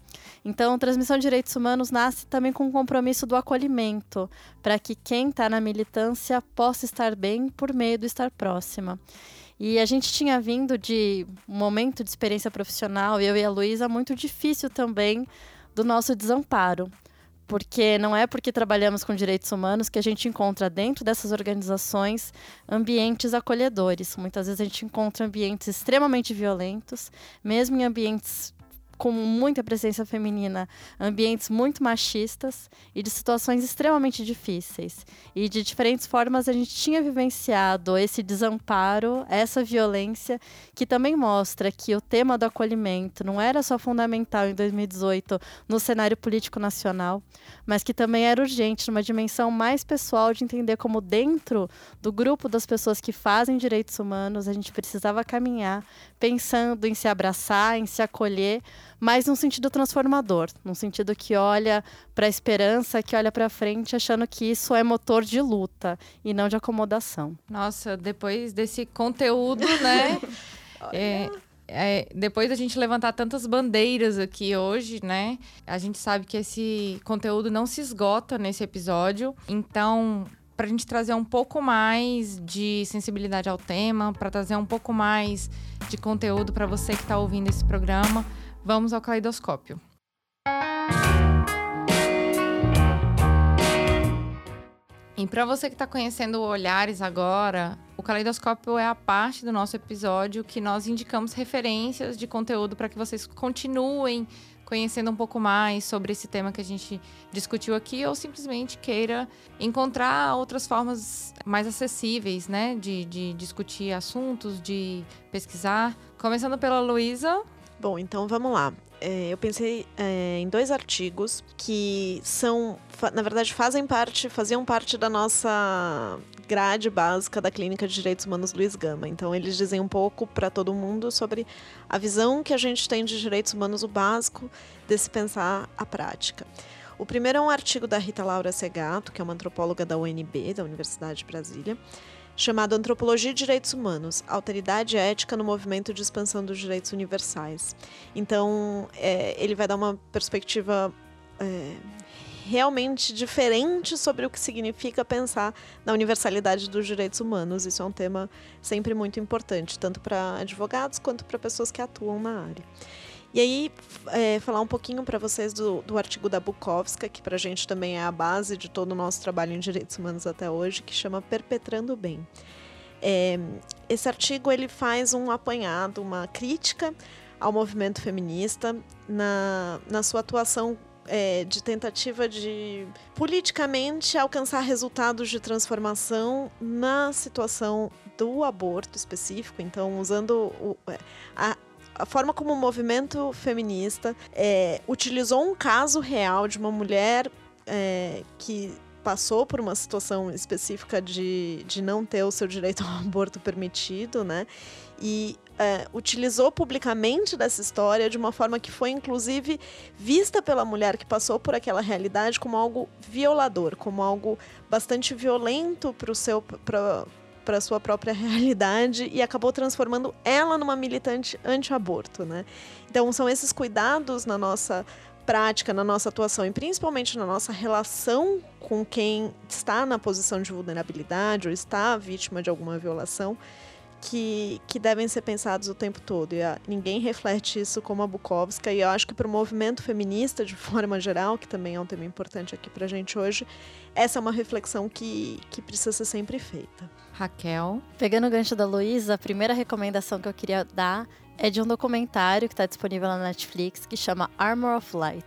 Então, Transmissão de Direitos Humanos nasce também com o compromisso do acolhimento, para que quem está na militância possa estar bem por meio do estar próxima. E a gente tinha vindo de um momento de experiência profissional, eu e a Luísa, muito difícil também do nosso desamparo. Porque não é porque trabalhamos com direitos humanos que a gente encontra dentro dessas organizações ambientes acolhedores. Muitas vezes a gente encontra ambientes extremamente violentos, mesmo em ambientes com muita presença feminina, ambientes muito machistas e de situações extremamente difíceis. E de diferentes formas a gente tinha vivenciado esse desamparo, essa violência, que também mostra que o tema do acolhimento não era só fundamental em 2018 no cenário político nacional, mas que também era urgente numa dimensão mais pessoal de entender como dentro do grupo das pessoas que fazem direitos humanos a gente precisava caminhar pensando em se abraçar, em se acolher, mas num sentido transformador, num sentido que olha para a esperança, que olha para frente, achando que isso é motor de luta e não de acomodação. Nossa, depois desse conteúdo, né? é, é, depois da gente levantar tantas bandeiras aqui hoje, né? A gente sabe que esse conteúdo não se esgota nesse episódio. Então, para a gente trazer um pouco mais de sensibilidade ao tema, para trazer um pouco mais de conteúdo para você que está ouvindo esse programa, Vamos ao caleidoscópio. E para você que está conhecendo Olhares agora, o caleidoscópio é a parte do nosso episódio que nós indicamos referências de conteúdo para que vocês continuem conhecendo um pouco mais sobre esse tema que a gente discutiu aqui ou simplesmente queira encontrar outras formas mais acessíveis, né, de, de discutir assuntos, de pesquisar. Começando pela Luísa, Bom, então vamos lá. É, eu pensei é, em dois artigos que são, na verdade, fazem parte, faziam parte da nossa grade básica da Clínica de Direitos Humanos Luiz Gama. Então, eles dizem um pouco para todo mundo sobre a visão que a gente tem de direitos humanos, o básico desse pensar a prática. O primeiro é um artigo da Rita Laura Segato, que é uma antropóloga da UNB, da Universidade de Brasília chamado Antropologia e Direitos Humanos, Alteridade Ética no Movimento de Expansão dos Direitos Universais. Então, é, ele vai dar uma perspectiva é, realmente diferente sobre o que significa pensar na universalidade dos direitos humanos. Isso é um tema sempre muito importante, tanto para advogados quanto para pessoas que atuam na área. E aí, é, falar um pouquinho para vocês do, do, artigo da Bukowska, que para a gente também é a base de todo o nosso trabalho em direitos humanos até hoje, que chama Perpetrando o Bem. É, esse artigo ele faz um apanhado, uma crítica ao movimento feminista na, na sua atuação é, de tentativa de politicamente alcançar resultados de transformação na situação do aborto específico. Então, usando o, a, a forma como o movimento feminista é, utilizou um caso real de uma mulher é, que passou por uma situação específica de, de não ter o seu direito ao aborto permitido, né? E é, utilizou publicamente dessa história de uma forma que foi, inclusive, vista pela mulher que passou por aquela realidade como algo violador, como algo bastante violento para o seu. Pra, para sua própria realidade e acabou transformando ela numa militante anti-aborto, né? Então são esses cuidados na nossa prática na nossa atuação e principalmente na nossa relação com quem está na posição de vulnerabilidade ou está vítima de alguma violação que, que devem ser pensados o tempo todo. E a, ninguém reflete isso como a Bukowska. E eu acho que para o movimento feminista, de forma geral, que também é um tema importante aqui para a gente hoje, essa é uma reflexão que, que precisa ser sempre feita. Raquel. Pegando o gancho da Luísa, a primeira recomendação que eu queria dar é de um documentário que está disponível na Netflix que chama Armor of Light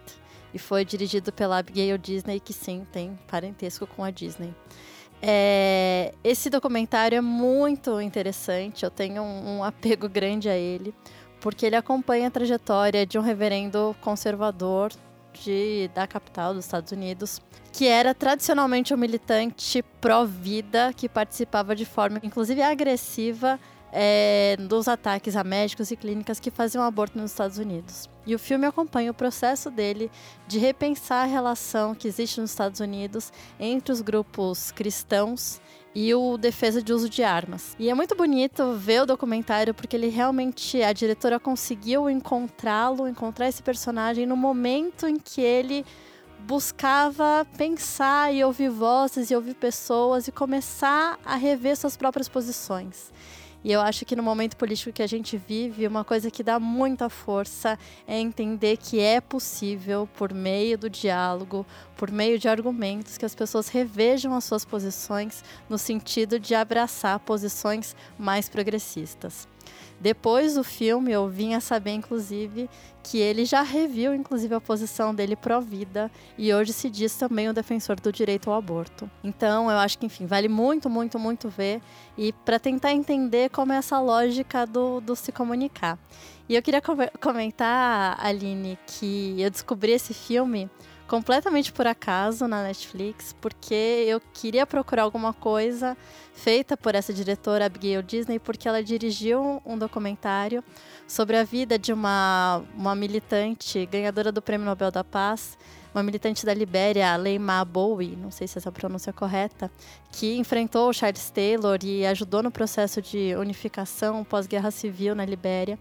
e foi dirigido pela Abigail Disney, que sim, tem parentesco com a Disney. É, esse documentário é muito interessante, eu tenho um, um apego grande a ele, porque ele acompanha a trajetória de um reverendo conservador de, da capital dos Estados Unidos, que era tradicionalmente um militante pró-vida, que participava de forma, inclusive, agressiva é, dos ataques a médicos e clínicas que faziam aborto nos Estados Unidos. E o filme acompanha o processo dele de repensar a relação que existe nos Estados Unidos entre os grupos cristãos e o defesa de uso de armas. E é muito bonito ver o documentário porque ele realmente a diretora conseguiu encontrá-lo, encontrar esse personagem no momento em que ele buscava pensar e ouvir vozes e ouvir pessoas e começar a rever suas próprias posições. E eu acho que no momento político que a gente vive, uma coisa que dá muita força é entender que é possível, por meio do diálogo, por meio de argumentos, que as pessoas revejam as suas posições no sentido de abraçar posições mais progressistas. Depois do filme, eu vim a saber, inclusive, que ele já reviu, inclusive, a posição dele pró-vida e hoje se diz também o defensor do direito ao aborto. Então, eu acho que, enfim, vale muito, muito, muito ver e para tentar entender como é essa lógica do, do se comunicar. E eu queria comentar, Aline, que eu descobri esse filme completamente por acaso na Netflix, porque eu queria procurar alguma coisa feita por essa diretora Abigail Disney, porque ela dirigiu um documentário sobre a vida de uma, uma militante ganhadora do Prêmio Nobel da Paz, uma militante da Libéria, Leima Bowie, não sei se essa pronúncia é correta, que enfrentou o Charles Taylor e ajudou no processo de unificação pós-guerra civil na Libéria.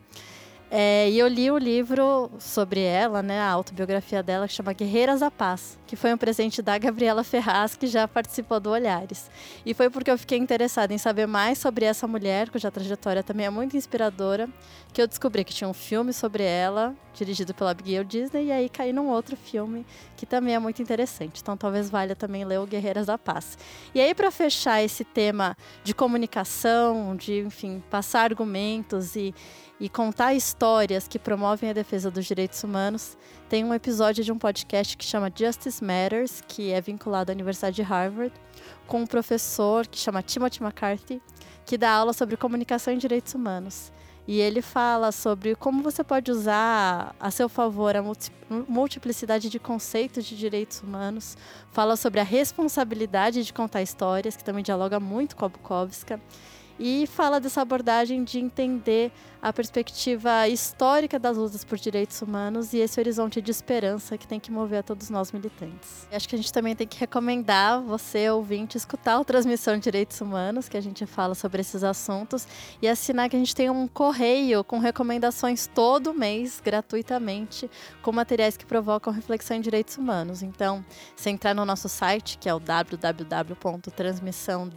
É, e eu li o livro sobre ela, né, a autobiografia dela, que chama Guerreiras da Paz, que foi um presente da Gabriela Ferraz, que já participou do Olhares. E foi porque eu fiquei interessada em saber mais sobre essa mulher, cuja trajetória também é muito inspiradora, que eu descobri que tinha um filme sobre ela, dirigido pela Abigail Disney, e aí caí num outro filme que também é muito interessante. Então talvez valha também ler o Guerreiras da Paz. E aí, para fechar esse tema de comunicação, de, enfim, passar argumentos e e contar histórias que promovem a defesa dos direitos humanos, tem um episódio de um podcast que chama Justice Matters, que é vinculado à Universidade de Harvard, com um professor que chama Timothy McCarthy, que dá aula sobre comunicação e direitos humanos. E ele fala sobre como você pode usar a seu favor a multiplicidade de conceitos de direitos humanos, fala sobre a responsabilidade de contar histórias, que também dialoga muito com a Bukowska, e fala dessa abordagem de entender a perspectiva histórica das lutas por direitos humanos e esse horizonte de esperança que tem que mover a todos nós militantes. Acho que a gente também tem que recomendar você, ouvinte, escutar o Transmissão de Direitos Humanos, que a gente fala sobre esses assuntos, e assinar que a gente tem um correio com recomendações todo mês, gratuitamente, com materiais que provocam reflexão em direitos humanos. Então, se entrar no nosso site, que é o www.transmissãodh,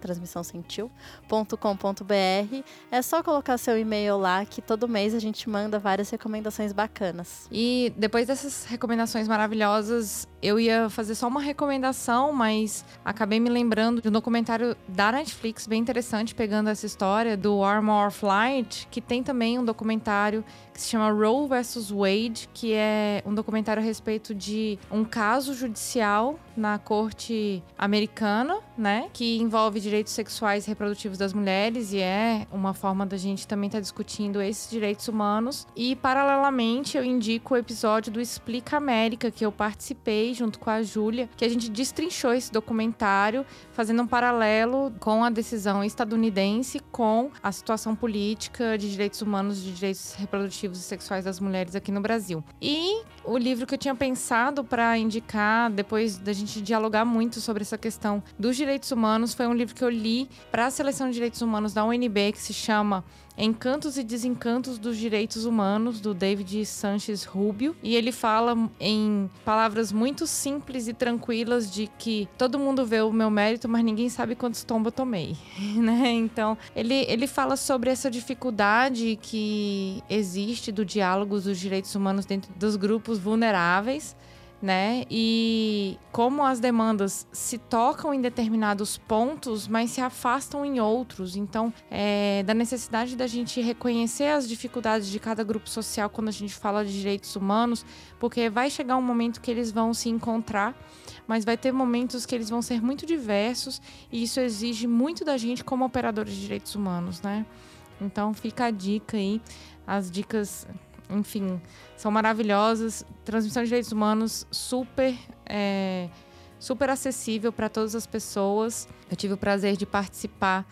transmissão sentiu, www.cafeinacultura.com.br. É só colocar seu e-mail lá que todo mês a gente manda várias recomendações bacanas. E depois dessas recomendações maravilhosas, eu ia fazer só uma recomendação, mas acabei me lembrando de um documentário da Netflix bem interessante, pegando essa história do Armor Flight, que tem também um documentário que se chama Roe vs. Wade, que é um documentário a respeito de um caso judicial na corte americana, né, que envolve direitos sexuais e reprodutivos das mulheres e é uma forma da gente também estar tá discutindo esses direitos humanos. E paralelamente eu indico o episódio do Explica América que eu participei junto com a Júlia, que a gente destrinchou esse documentário, fazendo um paralelo com a decisão estadunidense com a situação política de direitos humanos, de direitos reprodutivos e sexuais das mulheres aqui no Brasil. E o livro que eu tinha pensado para indicar depois da gente dialogar muito sobre essa questão dos direitos humanos. Foi um livro que eu li para a seleção de direitos humanos da UNB que se chama Encantos e Desencantos dos Direitos Humanos, do David Sanchez Rubio. E ele fala em palavras muito simples e tranquilas de que todo mundo vê o meu mérito, mas ninguém sabe quantos tombos eu tomei. né? Então, ele, ele fala sobre essa dificuldade que existe do diálogo dos direitos humanos dentro dos grupos vulneráveis né? E como as demandas se tocam em determinados pontos, mas se afastam em outros. Então, é, da necessidade da gente reconhecer as dificuldades de cada grupo social quando a gente fala de direitos humanos, porque vai chegar um momento que eles vão se encontrar, mas vai ter momentos que eles vão ser muito diversos e isso exige muito da gente como operadores de direitos humanos, né? Então, fica a dica aí, as dicas enfim, são maravilhosas. Transmissão de direitos humanos super, é, super acessível para todas as pessoas. Eu tive o prazer de participar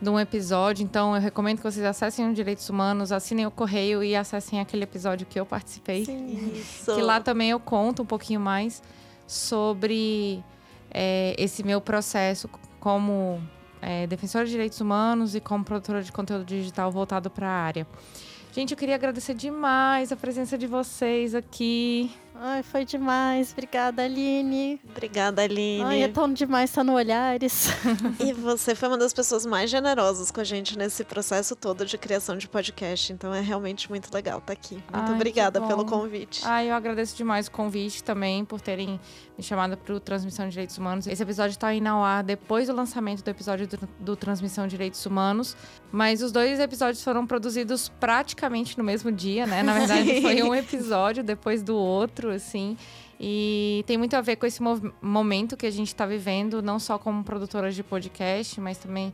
de um episódio, então eu recomendo que vocês acessem o Direitos Humanos, assinem o correio e acessem aquele episódio que eu participei. Sim, isso. Que lá também eu conto um pouquinho mais sobre é, esse meu processo como é, defensora de direitos humanos e como produtora de conteúdo digital voltado para a área. Gente, eu queria agradecer demais a presença de vocês aqui. Ai, foi demais. Obrigada, Aline. Obrigada, Aline. Ai, é tão demais estar no Olhares. e você foi uma das pessoas mais generosas com a gente nesse processo todo de criação de podcast. Então é realmente muito legal estar aqui. Muito Ai, obrigada pelo convite. Ai, eu agradeço demais o convite também por terem me chamado para o Transmissão de Direitos Humanos. Esse episódio está indo ao ar depois do lançamento do episódio do, do Transmissão de Direitos Humanos. Mas os dois episódios foram produzidos praticamente no mesmo dia, né? Na verdade, foi um episódio depois do outro assim. E tem muito a ver com esse momento que a gente está vivendo, não só como produtora de podcast, mas também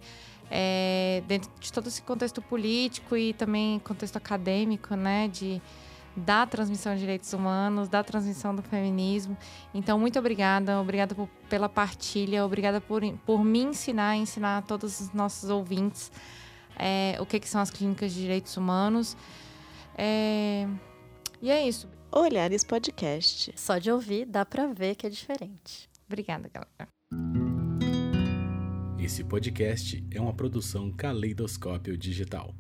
é, dentro de todo esse contexto político e também contexto acadêmico, né? De, da transmissão de direitos humanos, da transmissão do feminismo. Então, muito obrigada, obrigada por, pela partilha, obrigada por, por me ensinar, ensinar todos os nossos ouvintes é, o que, que, são as clínicas de direitos humanos. É, e é isso. Olhares Podcast. Só de ouvir dá para ver que é diferente. Obrigada, galera. Esse podcast é uma produção Caleidoscópio Digital.